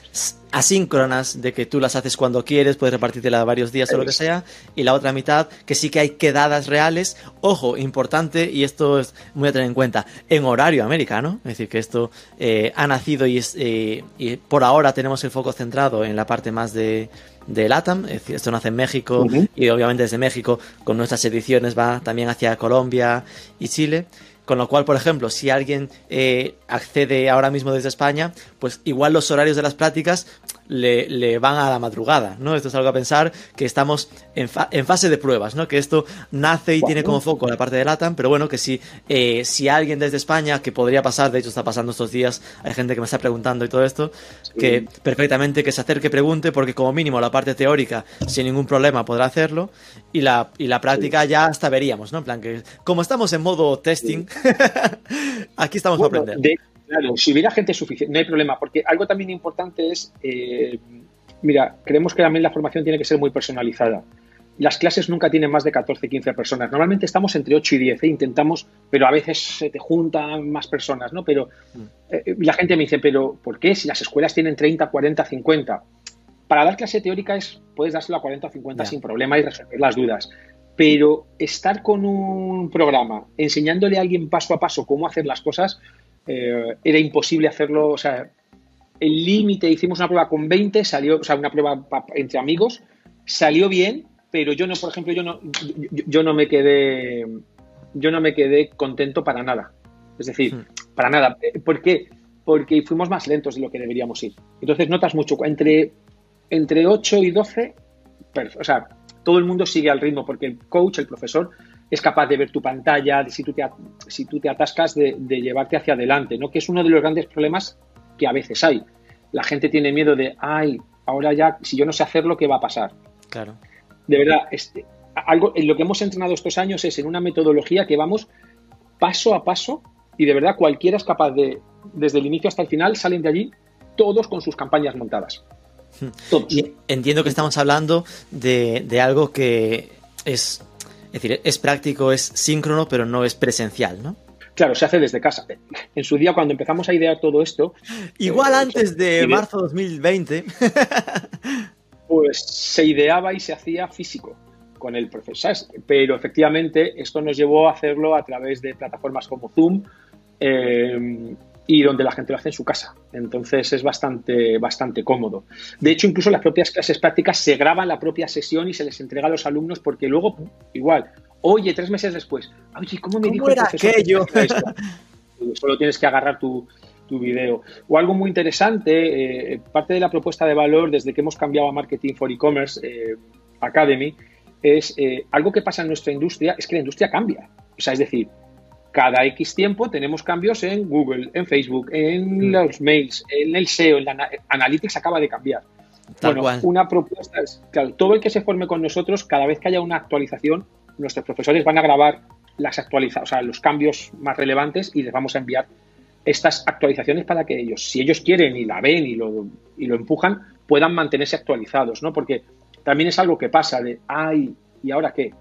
asíncronas de que tú las haces cuando quieres, puedes repartirla varios días o lo que sea, y la otra mitad que sí que hay quedadas reales, ojo, importante, y esto es muy a tener en cuenta, en horario americano, es decir, que esto eh, ha nacido y, es, eh, y por ahora tenemos el foco centrado en la parte más de, de LATAM, es decir, esto nace en México y obviamente desde México con nuestras ediciones va también hacia Colombia y Chile. Con lo cual, por ejemplo, si alguien eh, accede ahora mismo desde España, pues igual los horarios de las prácticas le, van a la madrugada, ¿no? Esto es algo a pensar que estamos en, en fase de pruebas, ¿no? Que esto nace y tiene como foco la parte de LATAM, pero bueno, que si, eh, si alguien desde España, que podría pasar, de hecho está pasando estos días, hay gente que me está preguntando y todo esto, que perfectamente que se acerque, pregunte, porque como mínimo la parte teórica, sin ningún problema, podrá hacerlo, y la, y la práctica ya hasta veríamos, ¿no? En plan que, como estamos en modo testing, aquí estamos para aprender. Claro, si hubiera gente suficiente, no hay problema, porque algo también importante es, eh, mira, creemos que también la formación tiene que ser muy personalizada. Las clases nunca tienen más de 14, 15 personas. Normalmente estamos entre 8 y 10, ¿eh? intentamos, pero a veces se te juntan más personas, ¿no? Pero eh, la gente me dice, pero ¿por qué? Si las escuelas tienen 30, 40, 50. Para dar clase teórica es, puedes dárselo a 40 o 50 sin problema y resolver las dudas. Pero estar con un programa enseñándole a alguien paso a paso cómo hacer las cosas, eh, era imposible hacerlo, o sea, el límite, hicimos una prueba con 20, salió, o sea, una prueba entre amigos, salió bien, pero yo no, por ejemplo, yo no, yo, no me quedé, yo no me quedé contento para nada. Es decir, hmm. para nada. ¿Por qué? Porque fuimos más lentos de lo que deberíamos ir. Entonces notas mucho, entre, entre 8 y 12, o sea, todo el mundo sigue al ritmo porque el coach, el profesor, es capaz de ver tu pantalla, de si tú te, si tú te atascas, de, llevarte hacia adelante, ¿no? Que es uno de los grandes problemas que a veces hay. La gente tiene miedo de, ay, ahora ya, si yo no sé hacerlo, ¿qué va a pasar? Claro. De verdad, este, algo, en lo que hemos entrenado estos años es en una metodología que vamos paso a paso y de verdad cualquiera es capaz de, desde el inicio hasta el final, salen de allí todos con sus campañas montadas. Y entiendo que estamos hablando de, de algo que es es decir, es práctico, es síncrono, pero no es presencial, ¿no? Claro, se hace desde casa. En su día, cuando empezamos a idear todo esto. Igual eh, antes de marzo 2020. Pues se ideaba y se hacía físico con el profesor. Pero efectivamente, esto nos llevó a hacerlo a través de plataformas como Zoom. Eh, y donde la gente lo hace en su casa. Entonces es bastante, bastante cómodo. De hecho, incluso las propias clases prácticas se graban la propia sesión y se les entrega a los alumnos porque luego, igual, oye, tres meses después, oye, ¿cómo me dijo era aquello? Solo tienes que agarrar tu, tu video. O algo muy interesante, eh, parte de la propuesta de valor desde que hemos cambiado a Marketing for E-Commerce eh, Academy, es eh, algo que pasa en nuestra industria, es que la industria cambia. O sea, es decir, cada X tiempo tenemos cambios en Google, en Facebook, en mm. los mails, en el SEO, en la Analytics acaba de cambiar. bueno, una propuesta es, claro, todo el que se forme con nosotros, cada vez que haya una actualización, nuestros profesores van a grabar las actualizaciones, o sea, los cambios más relevantes y les vamos a enviar estas actualizaciones para que ellos, si ellos quieren y la ven y lo, y lo empujan, puedan mantenerse actualizados, ¿no? Porque también es algo que pasa de, ay, ¿y ahora qué?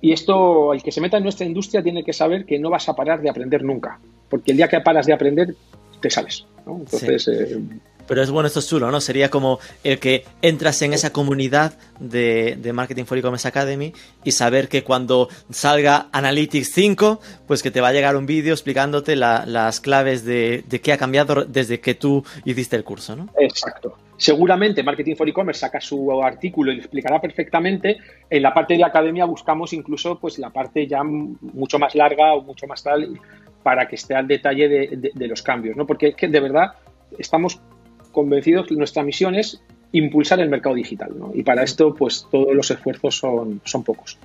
Y esto, el que se meta en nuestra industria tiene que saber que no vas a parar de aprender nunca, porque el día que paras de aprender, te sales, ¿no? Entonces... Eh, pero es bueno, esto es chulo, ¿no? Sería como el que entras en esa comunidad de, Marketing for E-Commerce Academy y saber que cuando salga Analytics 5, pues que te va a llegar un vídeo explicándote las claves de, de qué ha cambiado desde que tú hiciste el curso, ¿no? Exacto. Seguramente Marketing for E-Commerce saca su artículo y lo explicará perfectamente. En la parte de academia buscamos incluso pues la parte ya mucho más larga o mucho más tal para que esté al detalle de, de los cambios, ¿no? Porque es que de verdad estamos convencidos que nuestra misión es impulsar el mercado digital, ¿no? Y para esto, pues todos los esfuerzos son, son pocos.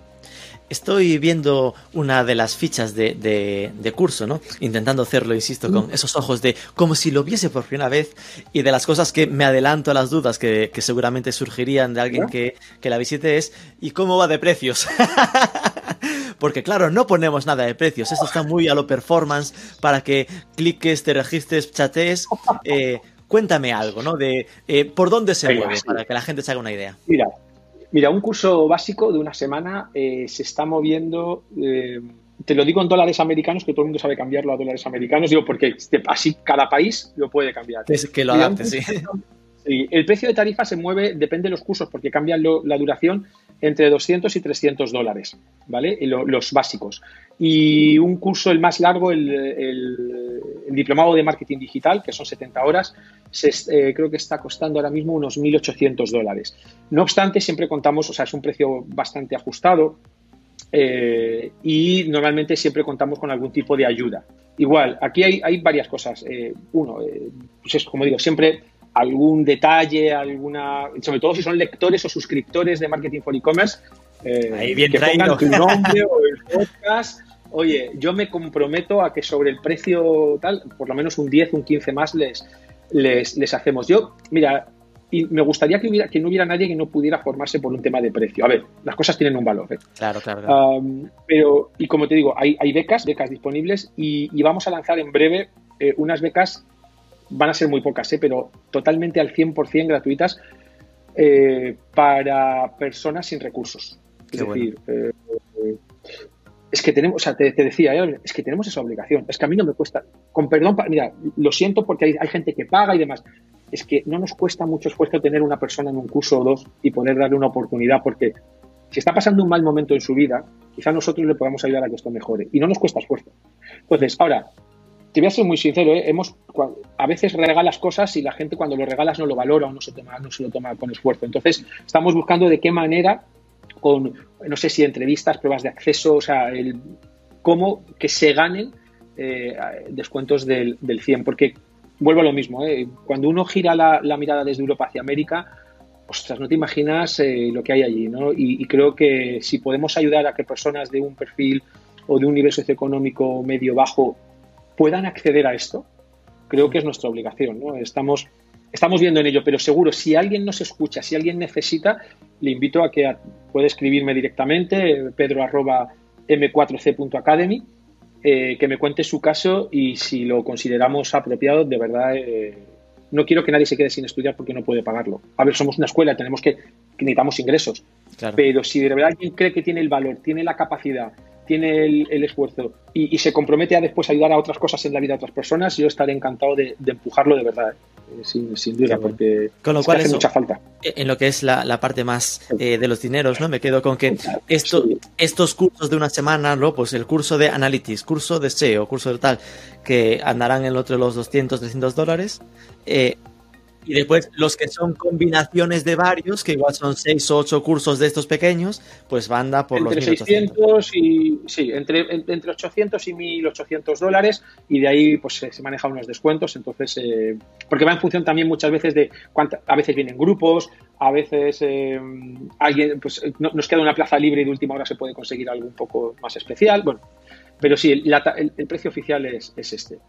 Estoy viendo una de las fichas de, curso, ¿no? Intentando hacerlo, insisto, con mm. esos ojos de como si lo viese por primera vez y de las cosas que me adelanto a las dudas que, seguramente surgirían de alguien que, que, la visite es ¿y cómo va de precios? Porque claro, no ponemos nada de precios, esto está muy a lo performance para que cliques, te registres, chatees. Eh, cuéntame algo, ¿no? De eh, por dónde se mueve, para que la gente se haga una idea. Mira, mira, un curso básico de una semana eh, se está moviendo. Eh, te lo digo en dólares americanos, que todo el mundo sabe cambiarlo a dólares americanos, digo, porque así cada país lo puede cambiar. Es que lo adapte, sí. El precio de tarifa se mueve, depende de los cursos, porque cambian la duración entre 200 y 300 dólares, ¿vale? los básicos. Y un curso, el más largo, el, diplomado de marketing digital, que son 70 horas, eh, creo que está costando ahora mismo unos 1.800 dólares. No obstante, siempre contamos, o sea, es un precio bastante ajustado eh, y normalmente siempre contamos con algún tipo de ayuda. Igual, aquí hay, varias cosas. Eh, uno, pues es como digo, siempre algún detalle, alguna, sobre todo si son lectores o suscriptores de Marketing for E-Commerce, eh, que pongan tu nombre o el podcast. Oye, yo me comprometo a que sobre el precio tal, por lo menos un 10, un 15 más les, les, hacemos. Yo, mira, y me gustaría que, hubiera, que no hubiera nadie que no pudiera formarse por un tema de precio. A ver, las cosas tienen un valor. ¿eh? Claro, claro. pero, y como te digo, hay, hay becas, becas disponibles y, vamos a lanzar en breve eh, unas becas van a ser muy pocas, ¿eh? pero totalmente al 100% gratuitas eh, para personas sin recursos. Es decir, eh, es que tenemos, o sea, te, decía, es que tenemos esa obligación. Es que a mí no me cuesta, con perdón, mira, lo siento porque hay, gente que paga y demás. Es que no nos cuesta mucho esfuerzo tener una persona en un curso o dos y poder darle una oportunidad porque si está pasando un mal momento en su vida, quizá nosotros le podamos ayudar a que esto mejore y no nos cuesta esfuerzo. Entonces, ahora, te voy a ser muy sincero, ¿eh? hemos, a veces regalas cosas y la gente cuando lo regalas no lo valora o no se, toma, no se lo toma con esfuerzo. Entonces, estamos buscando de qué manera, con, no sé si entrevistas, pruebas de acceso, o sea, el, cómo que se ganen eh, descuentos del, del 100. Porque vuelvo a lo mismo, ¿eh? cuando uno gira la, mirada desde Europa hacia América, ostras, no te imaginas lo que hay allí, ¿no? Y, creo que si podemos ayudar a que personas de un perfil o de un nivel socioeconómico medio bajo puedan acceder a esto, creo que es nuestra obligación. ¿no? Estamos, estamos viendo en ello, pero seguro, si alguien nos escucha, si alguien necesita, le invito a que puede escribirme directamente, pedro m4c.academy, eh, que me cuente su caso y si lo consideramos apropiado, de verdad, eh, no quiero que nadie se quede sin estudiar porque no puede pagarlo. A ver, somos una escuela, tenemos que, necesitamos ingresos. Pero si de verdad alguien cree que tiene el valor, tiene la capacidad, tiene el, esfuerzo y, se compromete a después ayudar a otras cosas en la vida de otras personas, yo estaré encantado de, empujarlo de verdad, eh, sin, duda, porque con lo cual hace mucha falta. En lo que es la, parte más eh, de los dineros, ¿no? Me quedo con que esto, estos cursos de una semana, ¿no? Pues el curso de Analytics, curso de SEO, curso de tal, que andarán en el otro los 200, 300 dólares, eh, Y después los que son combinaciones de varios, que igual son 6 o 8 cursos de estos pequeños, pues van a por entre los 600 y sí, entre, entre 800 y 1800 dólares y de ahí pues se manejan unos descuentos, entonces eh, porque va en función también muchas veces de cuánta, a veces vienen grupos, a veces eh, alguien pues nos queda una plaza libre y de última hora se puede conseguir algo un poco más especial, bueno, pero sí, el, el, precio oficial es, es este.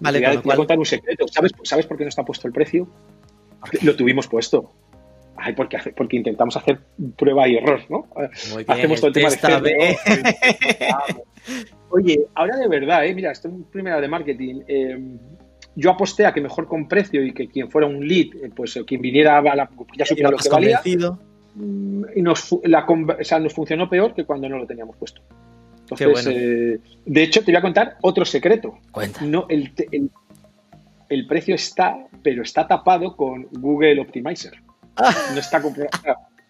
Vale, te voy, a, contar un secreto. ¿Sabes, ¿Sabes por qué no está puesto el precio? Lo tuvimos puesto. Ay, porque, porque intentamos hacer prueba y error, ¿no? Muy bien, Hacemos todo el tema de Oye, ahora de verdad, ¿eh? mira, esto es primera de marketing. Eh, yo aposté a que mejor con precio y que quien fuera un lead, eh, pues quien viniera a la, ya supiera lo que valía. Mm, y nos, la, o sea, nos funcionó peor que cuando no lo teníamos puesto. Entonces, eh, de hecho, te voy a contar otro secreto. Cuenta. No, el, el, el, precio está, pero está tapado con Google Optimizer. Ah. No está.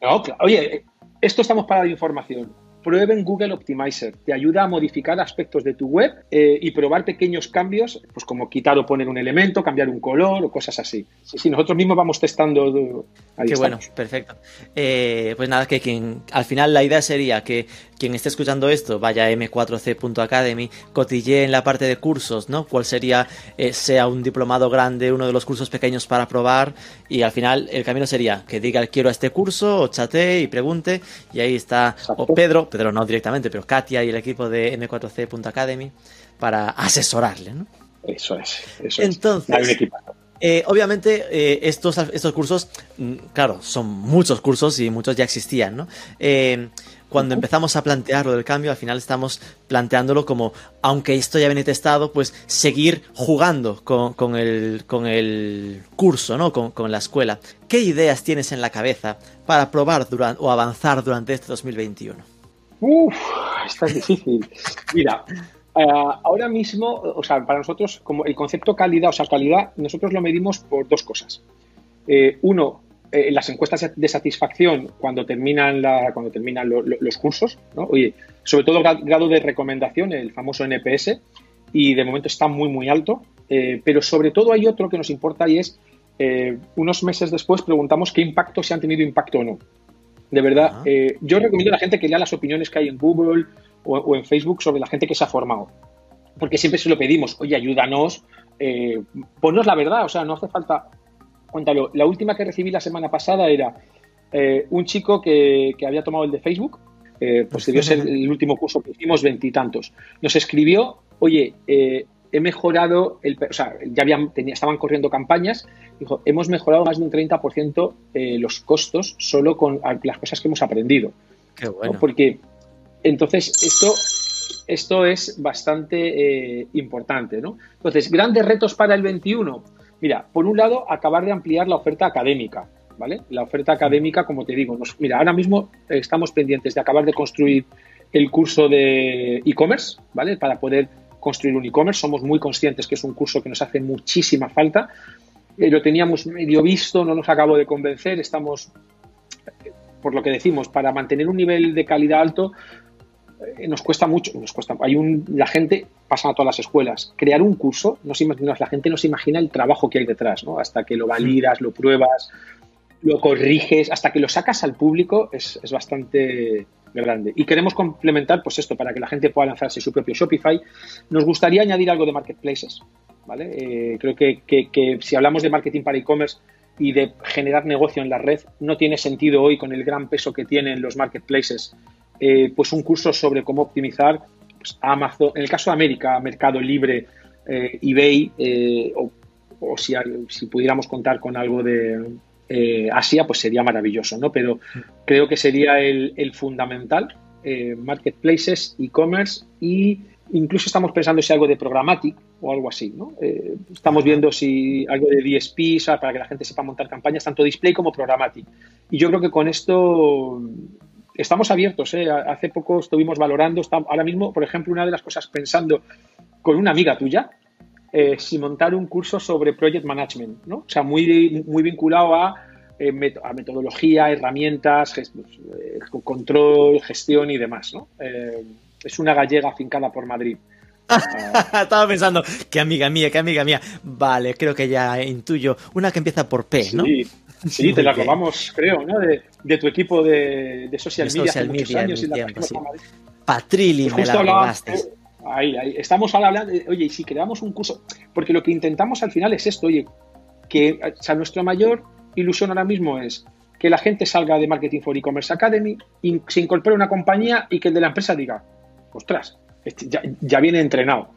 No, Oye, esto estamos para la información prueben Google Optimizer. Te ayuda a modificar aspectos de tu web eh, y probar pequeños cambios, pues como quitar o poner un elemento, cambiar un color o cosas así. Sí, sí nosotros mismos vamos testando. Qué bueno, perfecto. Eh, pues nada, que quien, al final la idea sería que quien esté escuchando esto vaya a m4c.academy, cotille en la parte de cursos, ¿no? Cuál sería, eh, sea un diplomado grande, uno de los cursos pequeños para probar y al final el camino sería que diga quiero a este curso o chatee y pregunte y ahí está o Pedro, Pedro no directamente, pero Katia y el equipo de m4c.academy para asesorarle, ¿no? Eso es, eso Entonces, Hay un equipo. Eh, obviamente, eh, estos, estos cursos, mm, claro, son muchos cursos y muchos ya existían, ¿no? Eh, cuando empezamos a plantear lo del cambio, al final estamos planteándolo como, aunque esto ya viene testado, pues seguir jugando con, el, con el curso, ¿no? Con, la escuela. ¿Qué ideas tienes en la cabeza para probar durante, o avanzar durante este 2021? Uf, está difícil. Mira, eh, ahora mismo, o sea, para nosotros, como el concepto calidad, o sea, calidad, nosotros lo medimos por dos cosas. Eh, uno, eh, las encuestas de satisfacción cuando terminan, la, cuando terminan los cursos, ¿no? Oye, sobre todo grado de recomendación, el famoso NPS, y de momento está muy, muy alto, eh, pero sobre todo hay otro que nos importa y es, eh, unos meses después preguntamos qué impacto, si han tenido impacto o no. De verdad, yo recomiendo a la gente que lea las opiniones que hay en Google o, o, en Facebook sobre la gente que se ha formado, porque siempre se lo pedimos, oye, ayúdanos, ponnos la verdad, o sea, no hace falta Cuéntalo, la última que recibí la semana pasada era eh, un chico que, había tomado el de Facebook, eh, pues debió ser el último curso que hicimos, veintitantos. Nos escribió, oye, eh, he mejorado, el, o sea, ya habían, estaban corriendo campañas, dijo, hemos mejorado más de un 30% los costos solo con las cosas que hemos aprendido. Qué bueno. Porque entonces esto esto es bastante importante, ¿no? Entonces, grandes retos para el 21. Mira, por un lado, acabar de ampliar la oferta académica, ¿vale? La oferta académica, como te digo, nos, mira, ahora mismo estamos pendientes de acabar de construir el curso de e-commerce, ¿vale? Para poder construir un e-commerce. Somos muy conscientes que es un curso que nos hace muchísima falta. Eh, lo teníamos medio visto, no nos acabó de convencer. Estamos, por lo que decimos, para mantener un nivel de calidad alto, eh, nos cuesta mucho, nos cuesta, hay un, la gente pasa a todas las escuelas, crear un curso, no se imagina, la gente no se imagina el trabajo que hay detrás, ¿no? Hasta que lo validas, lo pruebas, lo corriges, hasta que lo sacas al público es, bastante grande. Y queremos complementar, pues esto, para que la gente pueda lanzarse su propio Shopify. Nos gustaría añadir algo de marketplaces, ¿vale? Eh, creo que, que si hablamos de marketing para e-commerce, y de generar negocio en la red, no tiene sentido hoy con el gran peso que tienen los marketplaces eh, pues un curso sobre cómo optimizar pues, Amazon, en el caso de América, Mercado Libre, eh, eBay, eh, o, si, pudiéramos contar con algo de Asia, pues sería maravilloso, ¿no? Pero creo que sería el, fundamental, marketplaces, e-commerce y incluso estamos pensando si algo de programmatic o algo así, ¿no? estamos viendo si algo de DSP, para que la gente sepa montar campañas, tanto display como programmatic. Y yo creo que con esto estamos abiertos. ¿eh? Hace poco estuvimos valorando, ahora mismo, por ejemplo, una de las cosas pensando con una amiga tuya, eh, si montar un curso sobre project management, ¿no? O sea, muy, muy vinculado a, eh, a metodología, herramientas, control, gestión y demás, ¿no? es una gallega afincada por Madrid. Estaba pensando, qué amiga mía, qué amiga mía. Vale, creo que ya intuyo. Una que empieza por P, ¿no? Sí, sí te la robamos, creo, ¿no? De, tu equipo de, social media social hace media, años. y la tiempo, sí. Patrilli, pues me la robaste. Ahí, ahí. Estamos hablando, oye, y si creamos un curso, porque lo que intentamos al final es esto, oye, que o sea, nuestra mayor ilusión ahora mismo es que la gente salga de Marketing for E-Commerce Academy y se incorpore a una compañía y que el de la empresa diga, ostras, este ya, viene entrenado.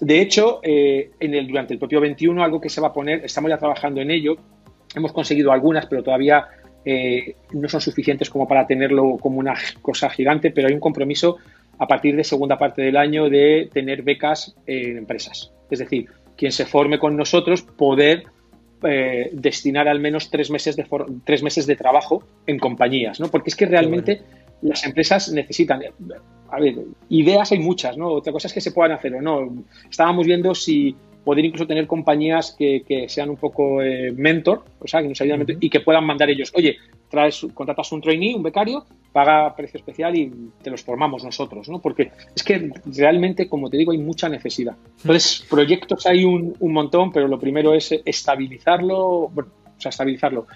De hecho, eh, en el, durante el propio 21, algo que se va a poner, estamos ya trabajando en ello, hemos conseguido algunas, pero todavía eh, no son suficientes como para tenerlo como una cosa gigante, pero hay un compromiso a partir de segunda parte del año de tener becas en empresas. Es decir, quien se forme con nosotros, poder eh, destinar al menos tres meses, de tres meses de trabajo en compañías, ¿no? Porque es que realmente las empresas necesitan, a ver, ideas hay muchas, ¿no? Otra cosa es que se puedan hacer o no. Estábamos viendo si poder incluso tener compañías que, sean un poco eh, mentor, o sea, que nos ayuden y que puedan mandar ellos, oye, traes, contratas un trainee, un becario, paga precio especial y te los formamos nosotros, ¿no? Porque es que realmente, como te digo, hay mucha necesidad. Entonces, proyectos hay un, montón, pero lo primero es estabilizarlo, o sea, estabilizarlo.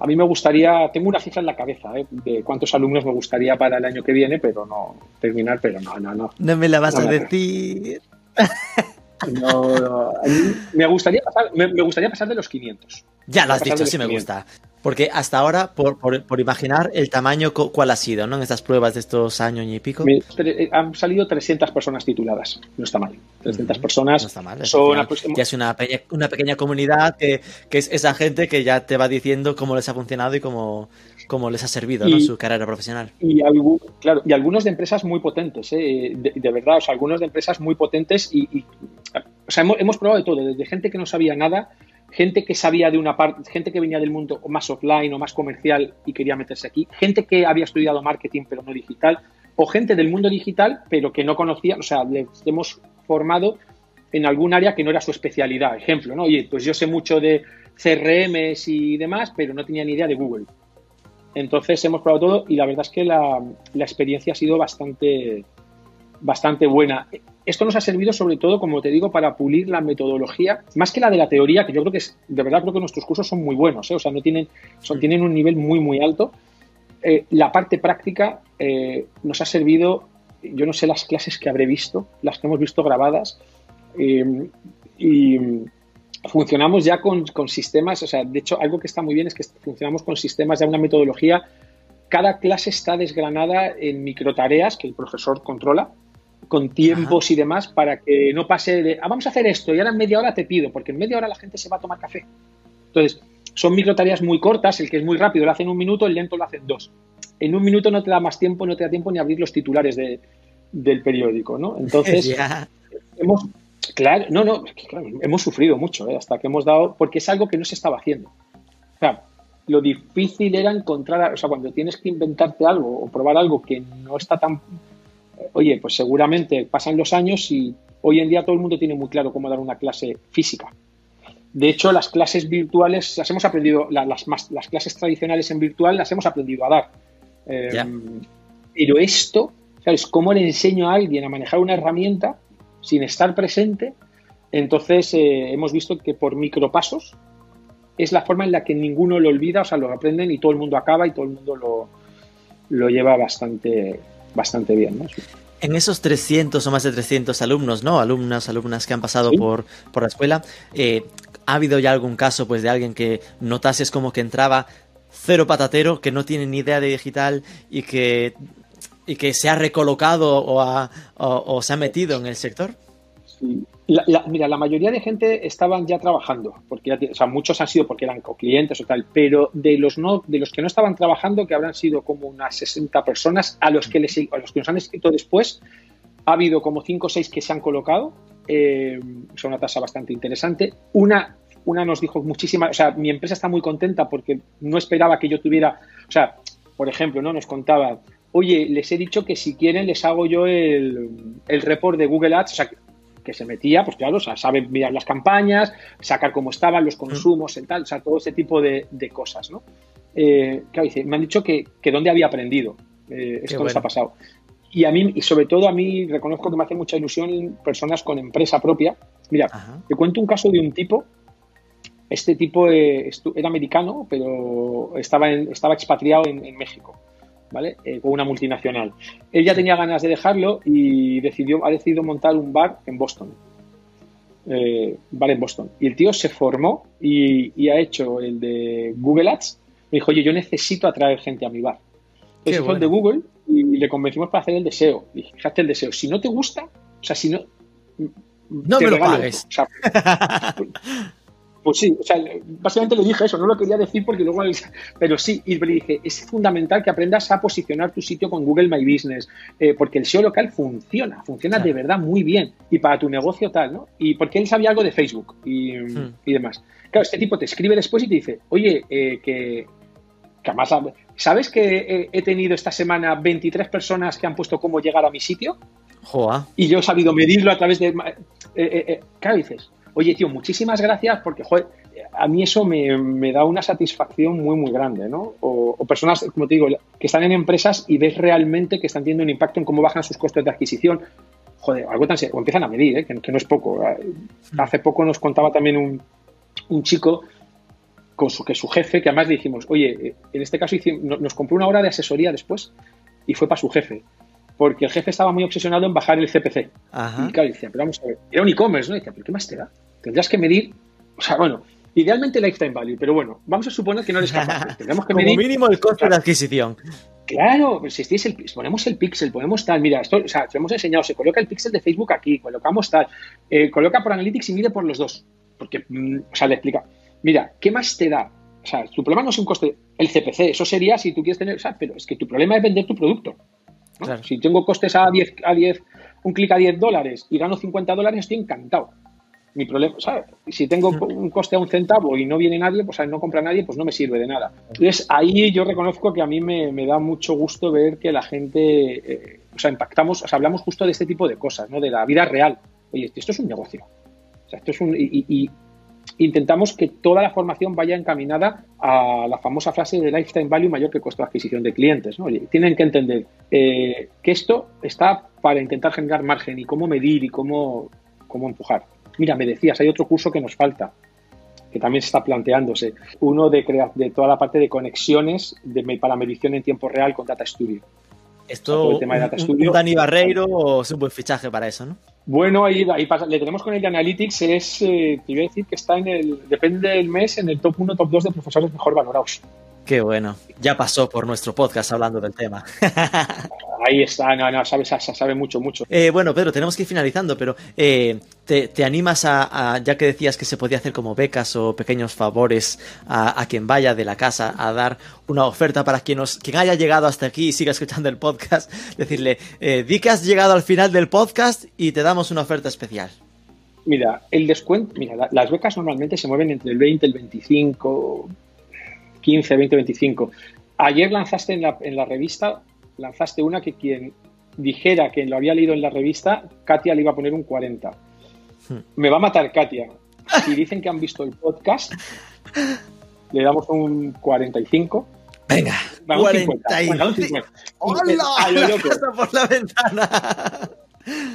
A mí me gustaría, tengo una cifra en la cabeza ¿eh? de cuántos alumnos me gustaría para el año que viene, pero no terminar, pero no, no, no. No me la vas a decir. No, me, gustaría pasar, me, gustaría pasar de los 500. Ya lo has dicho, sí me gusta. Porque hasta ahora, por, por, imaginar el tamaño, ¿cuál ha sido ¿no? en estas pruebas de estos años y pico? Eh, han salido 300 personas tituladas. No está mal. 300 personas. No está mal. Son ya es una, una pequeña comunidad que, que, es esa gente que ya te va diciendo cómo les ha funcionado y cómo, cómo les ha servido ¿no? su carrera profesional. Y, claro, y algunos de empresas muy potentes, ¿eh? de, verdad, o sea, algunos de empresas muy potentes y, o sea, hemos, hemos probado de todo, desde gente que no sabía nada gente que sabía de una parte, gente que venía del mundo más offline o más comercial y quería meterse aquí, gente que había estudiado marketing pero no digital, o gente del mundo digital pero que no conocía, o sea, les hemos formado en algún área que no era su especialidad. Ejemplo, ¿no? Oye, pues yo sé mucho de CRMs y demás, pero no tenía ni idea de Google. Entonces hemos probado todo y la verdad es que la, la experiencia ha sido bastante, bastante buena. Esto nos ha servido sobre todo, como te digo, para pulir la metodología, más que la de la teoría, que yo creo que es, de verdad creo que nuestros cursos son muy buenos, ¿eh? o sea, no tienen, son, tienen un nivel muy, muy alto. Eh, la parte práctica eh, nos ha servido, yo no sé las clases que habré visto, las que hemos visto grabadas, y funcionamos ya con, con, sistemas, o sea, de hecho, algo que está muy bien es que funcionamos con sistemas de una metodología. Cada clase está desgranada en microtareas que el profesor controla con tiempos y demás para que no pase de, ah, vamos a hacer esto y ahora en media hora te pido, porque en media hora la gente se va a tomar café. Entonces, son micro tareas muy cortas, el que es muy rápido lo hace en un minuto, el lento lo hace en dos. En un minuto no te da más tiempo, no te da tiempo ni abrir los titulares de, del periódico, ¿no? Entonces, hemos, claro, no, no, hemos sufrido mucho, ¿eh? hasta que hemos dado, porque es algo que no se estaba haciendo. O sea, lo difícil era encontrar, o sea, cuando tienes que inventarte algo o probar algo que no está tan oye, pues seguramente pasan los años y hoy en día todo el mundo tiene muy claro cómo dar una clase física. De hecho, las clases virtuales las hemos aprendido, las, las clases tradicionales en virtual las hemos aprendido a dar. Em, pero esto, ¿sabes? ¿Cómo le enseño a alguien a manejar una herramienta sin estar presente? Entonces, eh, hemos visto que por micropasos es la forma en la que ninguno lo olvida, o sea, lo aprenden y todo el mundo acaba y todo el mundo lo, lo lleva bastante, bastante bien. ¿no? En esos 300 o más de 300 alumnos, ¿no? Alumnas, alumnas que han pasado por, por la escuela, eh, ¿ha habido ya algún caso pues de alguien que notases como que entraba cero patatero, que no tiene ni idea de digital y que, y que se ha recolocado o, se ha metido en el sector? Sí, mira, la mayoría de gente estaban ya trabajando, porque o sea, muchos han sido porque eran clientes o tal, pero de los no, de los que no estaban trabajando, que habrán sido como unas 60 personas, a los que les, a nos han escrito después, ha habido como 5 o 6 que se han colocado, eh, es una tasa bastante interesante. Una, una nos dijo muchísima, o sea, mi empresa está muy contenta porque no esperaba que yo tuviera, o sea, por ejemplo, no nos contaba, oye, les he dicho que si quieren les hago yo el, el report de Google Ads, o sea, que se metía, pues claro, o sea, sabe mirar las campañas, sacar cómo estaban los consumos, y tal, o sea, todo ese tipo de, cosas, ¿no? Eh, claro, dice, me han dicho que, que dónde había aprendido, eh, esto les ha pasado. y a mí, y sobre todo a mí, reconozco que me hace mucha ilusión personas con empresa propia. Mira, te cuento un caso de un tipo. Este tipo eh, era americano, pero estaba, estaba expatriado en, México, ¿vale? Eh, con una multinacional. Él ya tenía ganas de dejarlo y decidió, ha decidido montar un bar en Boston. Eh, bar en Boston. Y el tío se formó y, ha hecho el de Google Ads. Me dijo, oye, yo necesito atraer gente a mi bar. Entonces fue el de Google y le convencimos para hacer el deseo. dije, fíjate el deseo. Si no te gusta, o sea, si no. No me lo pagues. pues sí, o sea, básicamente le dije eso, no lo quería decir porque luego. Pero sí, y le dije, es fundamental que aprendas a posicionar tu sitio con Google My Business, eh, porque el SEO local funciona, funciona de verdad muy bien y para tu negocio tal, ¿no? Y porque él sabía algo de Facebook y, hmm. y demás. Claro, este tipo te escribe después y te dice, oye, eh, que, que además ¿Sabes que he tenido esta semana 23 personas que han puesto cómo llegar a mi sitio? Joa. Y yo he sabido medirlo a través de... Eh, eh, ¿Qué dices? Oye, tío, muchísimas gracias porque, joder, a mí eso me, da una satisfacción muy, muy grande, ¿no? O, personas, como te digo, que están en empresas y ves realmente que están teniendo un impacto en cómo bajan sus costes de adquisición. Joder, algo tan o empiezan a medir, ¿eh? que, no es poco. Hace poco nos contaba también un, un chico con su, que su jefe, que además le dijimos, oye, eh, en este caso nos compró una hora de asesoría después y fue para su jefe, porque el jefe estaba muy obsesionado en bajar el CPC. Y claro, decía, pero vamos a ver, era un e-commerce, ¿no? Y decía, pero ¿qué más te da? Tendrás que medir, o sea, bueno, idealmente lifetime value, pero bueno, vamos a suponer que no eres capaz. Tendremos que medir. Como mínimo el coste de adquisición. Claro, pues si el, ponemos el pixel, ponemos tal, mira, esto, o sea, te hemos enseñado, se coloca el pixel de Facebook aquí, colocamos tal, eh, coloca por Analytics y mide por los dos, porque, mm, o sea, le explica mira, ¿qué más te da? O sea, tu problema no es un coste, el CPC, eso sería si tú quieres tener, o sea, pero es que tu problema es vender tu producto. Si tengo costes a 10, a 10 un clic a 10 dólares y gano 50 dólares, estoy encantado. Mi problema, ¿sabes? Si tengo un coste a un centavo y no viene nadie, pues no compra nadie, pues no me sirve de nada. Entonces, ahí yo reconozco que a mí me, da mucho gusto ver que la gente, eh, o sea, impactamos, o sea, hablamos justo de este tipo de cosas, ¿no? De la vida real. Oye, esto es un negocio. O sea, esto es un. y, intentamos que toda la formación vaya encaminada a la famosa frase de lifetime value mayor que costo de adquisición de clientes. Tienen que entender eh, que esto está para intentar generar margen y cómo medir y cómo, cómo empujar. Mira, me decías, hay otro curso que nos falta, que también está planteándose. Uno de, de toda la parte de conexiones de, para medición en tiempo real con Data Studio. Esto, el tema de Data Studio. Dani Barreiro es un buen fichaje para eso, ¿no? Bueno, ahí, ahí pasa. Le tenemos con el de Analytics, es, eh, te iba a decir que está en el, depende del mes, en el top 1, top 2 de profesores mejor valorados. Qué bueno. Ya pasó por nuestro podcast hablando del tema. Ahí está, no, no, sabe, sabe, mucho, mucho. Eh, bueno, Pedro, tenemos que ir finalizando, pero eh, te, animas a, ya que decías que se podía hacer como becas o pequeños favores a, quien vaya de la casa a dar una oferta para quien, nos, quien haya llegado hasta aquí y siga escuchando el podcast, decirle, eh, di que has llegado al final del podcast y te damos una oferta especial. Mira, el descuento, mira, las becas normalmente se mueven entre el 20 y el 25, 15, 20, 25. Ayer lanzaste en la, en la revista, lanzaste una que quien dijera que lo había leído en la revista, Katia le iba a poner un 40. Hmm. Me va a matar Katia. Si dicen que han visto el podcast, le damos un 45. Venga, 45. ¡Hola! por la ventana.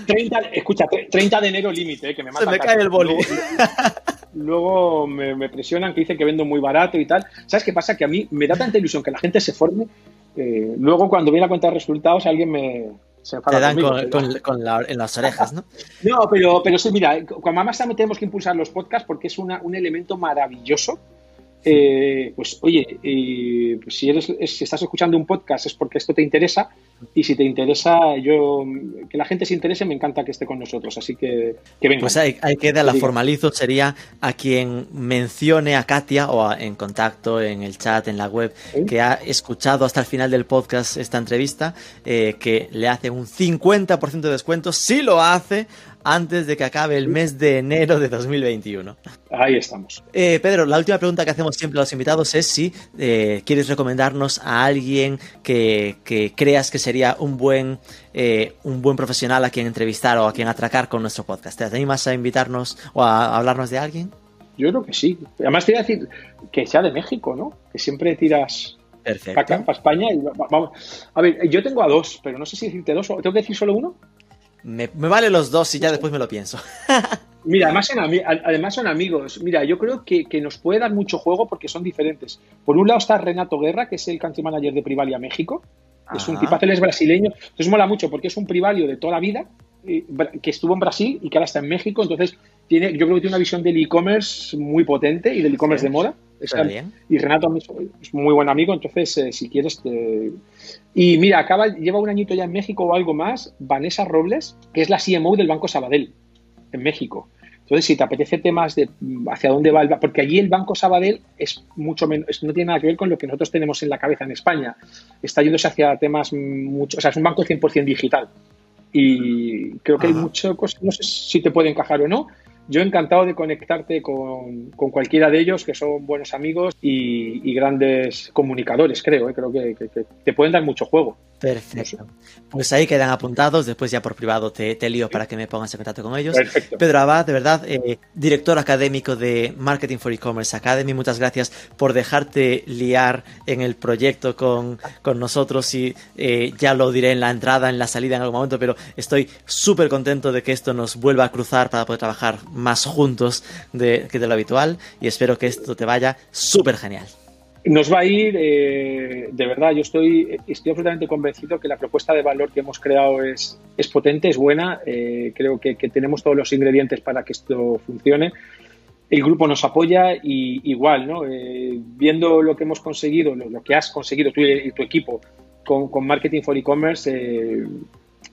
30, escucha, 30 de enero límite, eh, que me mata. Se me cae el boli luego me, presionan que dicen que vendo muy barato y tal. ¿Sabes qué pasa? Que a mí me da tanta ilusión que la gente se forme. Eh, luego, cuando viene a cuenta de resultados, alguien me. Se Te dan con, en las orejas, ¿no? No, pero, pero sí, mira, con también tenemos que impulsar los podcasts porque es una, un elemento maravilloso eh, pues oye, pues, si, eres, si estás escuchando un podcast es porque esto te interesa y si te interesa, yo que la gente se interese, me encanta que esté con nosotros, así que, que venga. Pues hay, hay que la formalizo, sería a quien mencione a Katia o en contacto en el chat, en la web, que ha escuchado hasta el final del podcast esta entrevista, eh, que le hace un 50% de descuento, si lo hace, antes de que acabe el mes de enero de 2021. Ahí estamos. Eh, Pedro, la última pregunta que hacemos siempre a los invitados es si eh, quieres recomendarnos a alguien que, creas que sería un buen, eh, un buen profesional a quien entrevistar o a quien atracar con nuestro podcast. ¿Te animas a invitarnos o a hablarnos de alguien? Yo creo que sí. Además te iba a decir que sea de México, ¿no? Que siempre tiras Perfecto. Para, España. vamos. A ver, yo tengo a dos, pero no sé si decirte dos tengo que decir solo uno. Me, me vale los dos y ya después me lo pienso. Mira, además son, además son amigos. Mira, yo creo que, nos puede dar mucho juego porque son diferentes. Por un lado está Renato Guerra, que es el country manager de Privalia México. Es un tipazo, él es brasileño. Entonces mola mucho porque es un Privalio de toda la vida que estuvo en Brasil y que ahora está en México. Entonces, tiene, yo creo que tiene una visión del e-commerce muy potente y del e-commerce de moda. y Renato es muy buen amigo, entonces, eh, si quieres. Te... Y mira, acaba, lleva un añito ya en México o algo más, Vanessa Robles, que es la CMO del Banco Sabadell en México. Entonces, si te apetece temas de hacia dónde va el porque allí el Banco Sabadell es mucho menos, no tiene nada que ver con lo que nosotros tenemos en la cabeza en España. Está yéndose hacia temas mucho, o sea, es un banco 100% digital. Y creo que hay muchas cosas, no sé si te puede encajar o no, yo encantado de conectarte con, cualquiera de ellos, que son buenos amigos y, grandes comunicadores, creo. ¿eh? Creo que, te pueden dar mucho juego. Perfecto. Pues ahí quedan apuntados. Después ya por privado te, te lío para que me pongas en contacto con ellos. Perfecto. Pedro Abad, de verdad, eh, director académico de Marketing for E-Commerce Academy. Muchas gracias por dejarte liar en el proyecto con, nosotros y eh, ya lo diré en la entrada, en la salida en algún momento, pero estoy súper contento de que esto nos vuelva a cruzar para poder trabajar más juntos de, que de lo habitual y espero que esto te vaya súper genial. Nos va a ir, eh, de verdad, yo estoy, estoy absolutamente convencido que la propuesta de valor que hemos creado es, es potente, es buena, eh, creo que, tenemos todos los ingredientes para que esto funcione. El grupo nos apoya y igual, ¿no? Eh, viendo lo que hemos conseguido, lo, que has conseguido tú y tu equipo con, con Marketing for E-Commerce,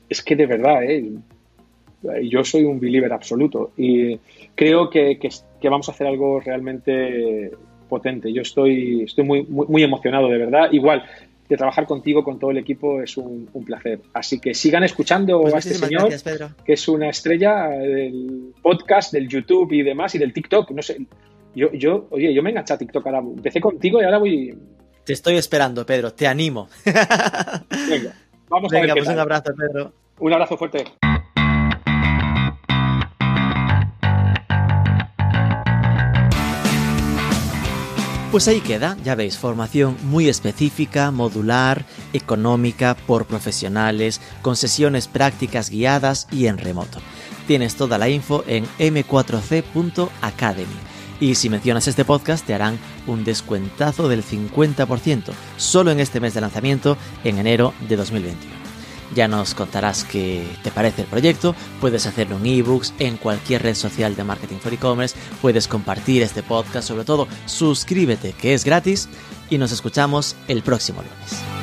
es que de verdad, yo soy un believer absoluto y creo que, vamos a hacer algo realmente potente. Yo estoy, estoy muy, muy, emocionado, de verdad. Igual, de trabajar contigo, con todo el equipo, es un, placer. Así que sigan escuchando pues a este señor, que es una estrella del podcast, del YouTube y demás, y del TikTok. No sé, yo, yo oye, yo me enganché a TikTok ahora. Empecé contigo y ahora voy... Te estoy esperando, Pedro, te animo. Venga, vamos a ver. Pues un abrazo, Pedro. Un abrazo fuerte. Pues ahí queda, ya veis, formación muy específica, modular, económica, por profesionales, con sesiones prácticas guiadas y en remoto. Tienes toda la info en m4c.academy. Y si mencionas este podcast te harán un descuentazo del 50% solo en este mes de lanzamiento en enero de 2021. Ya nos contarás qué te parece el proyecto, puedes hacerlo en ebooks, en cualquier red social de Marketing for E-Commerce, puedes compartir este podcast, sobre todo suscríbete que es gratis. Y nos escuchamos el próximo lunes.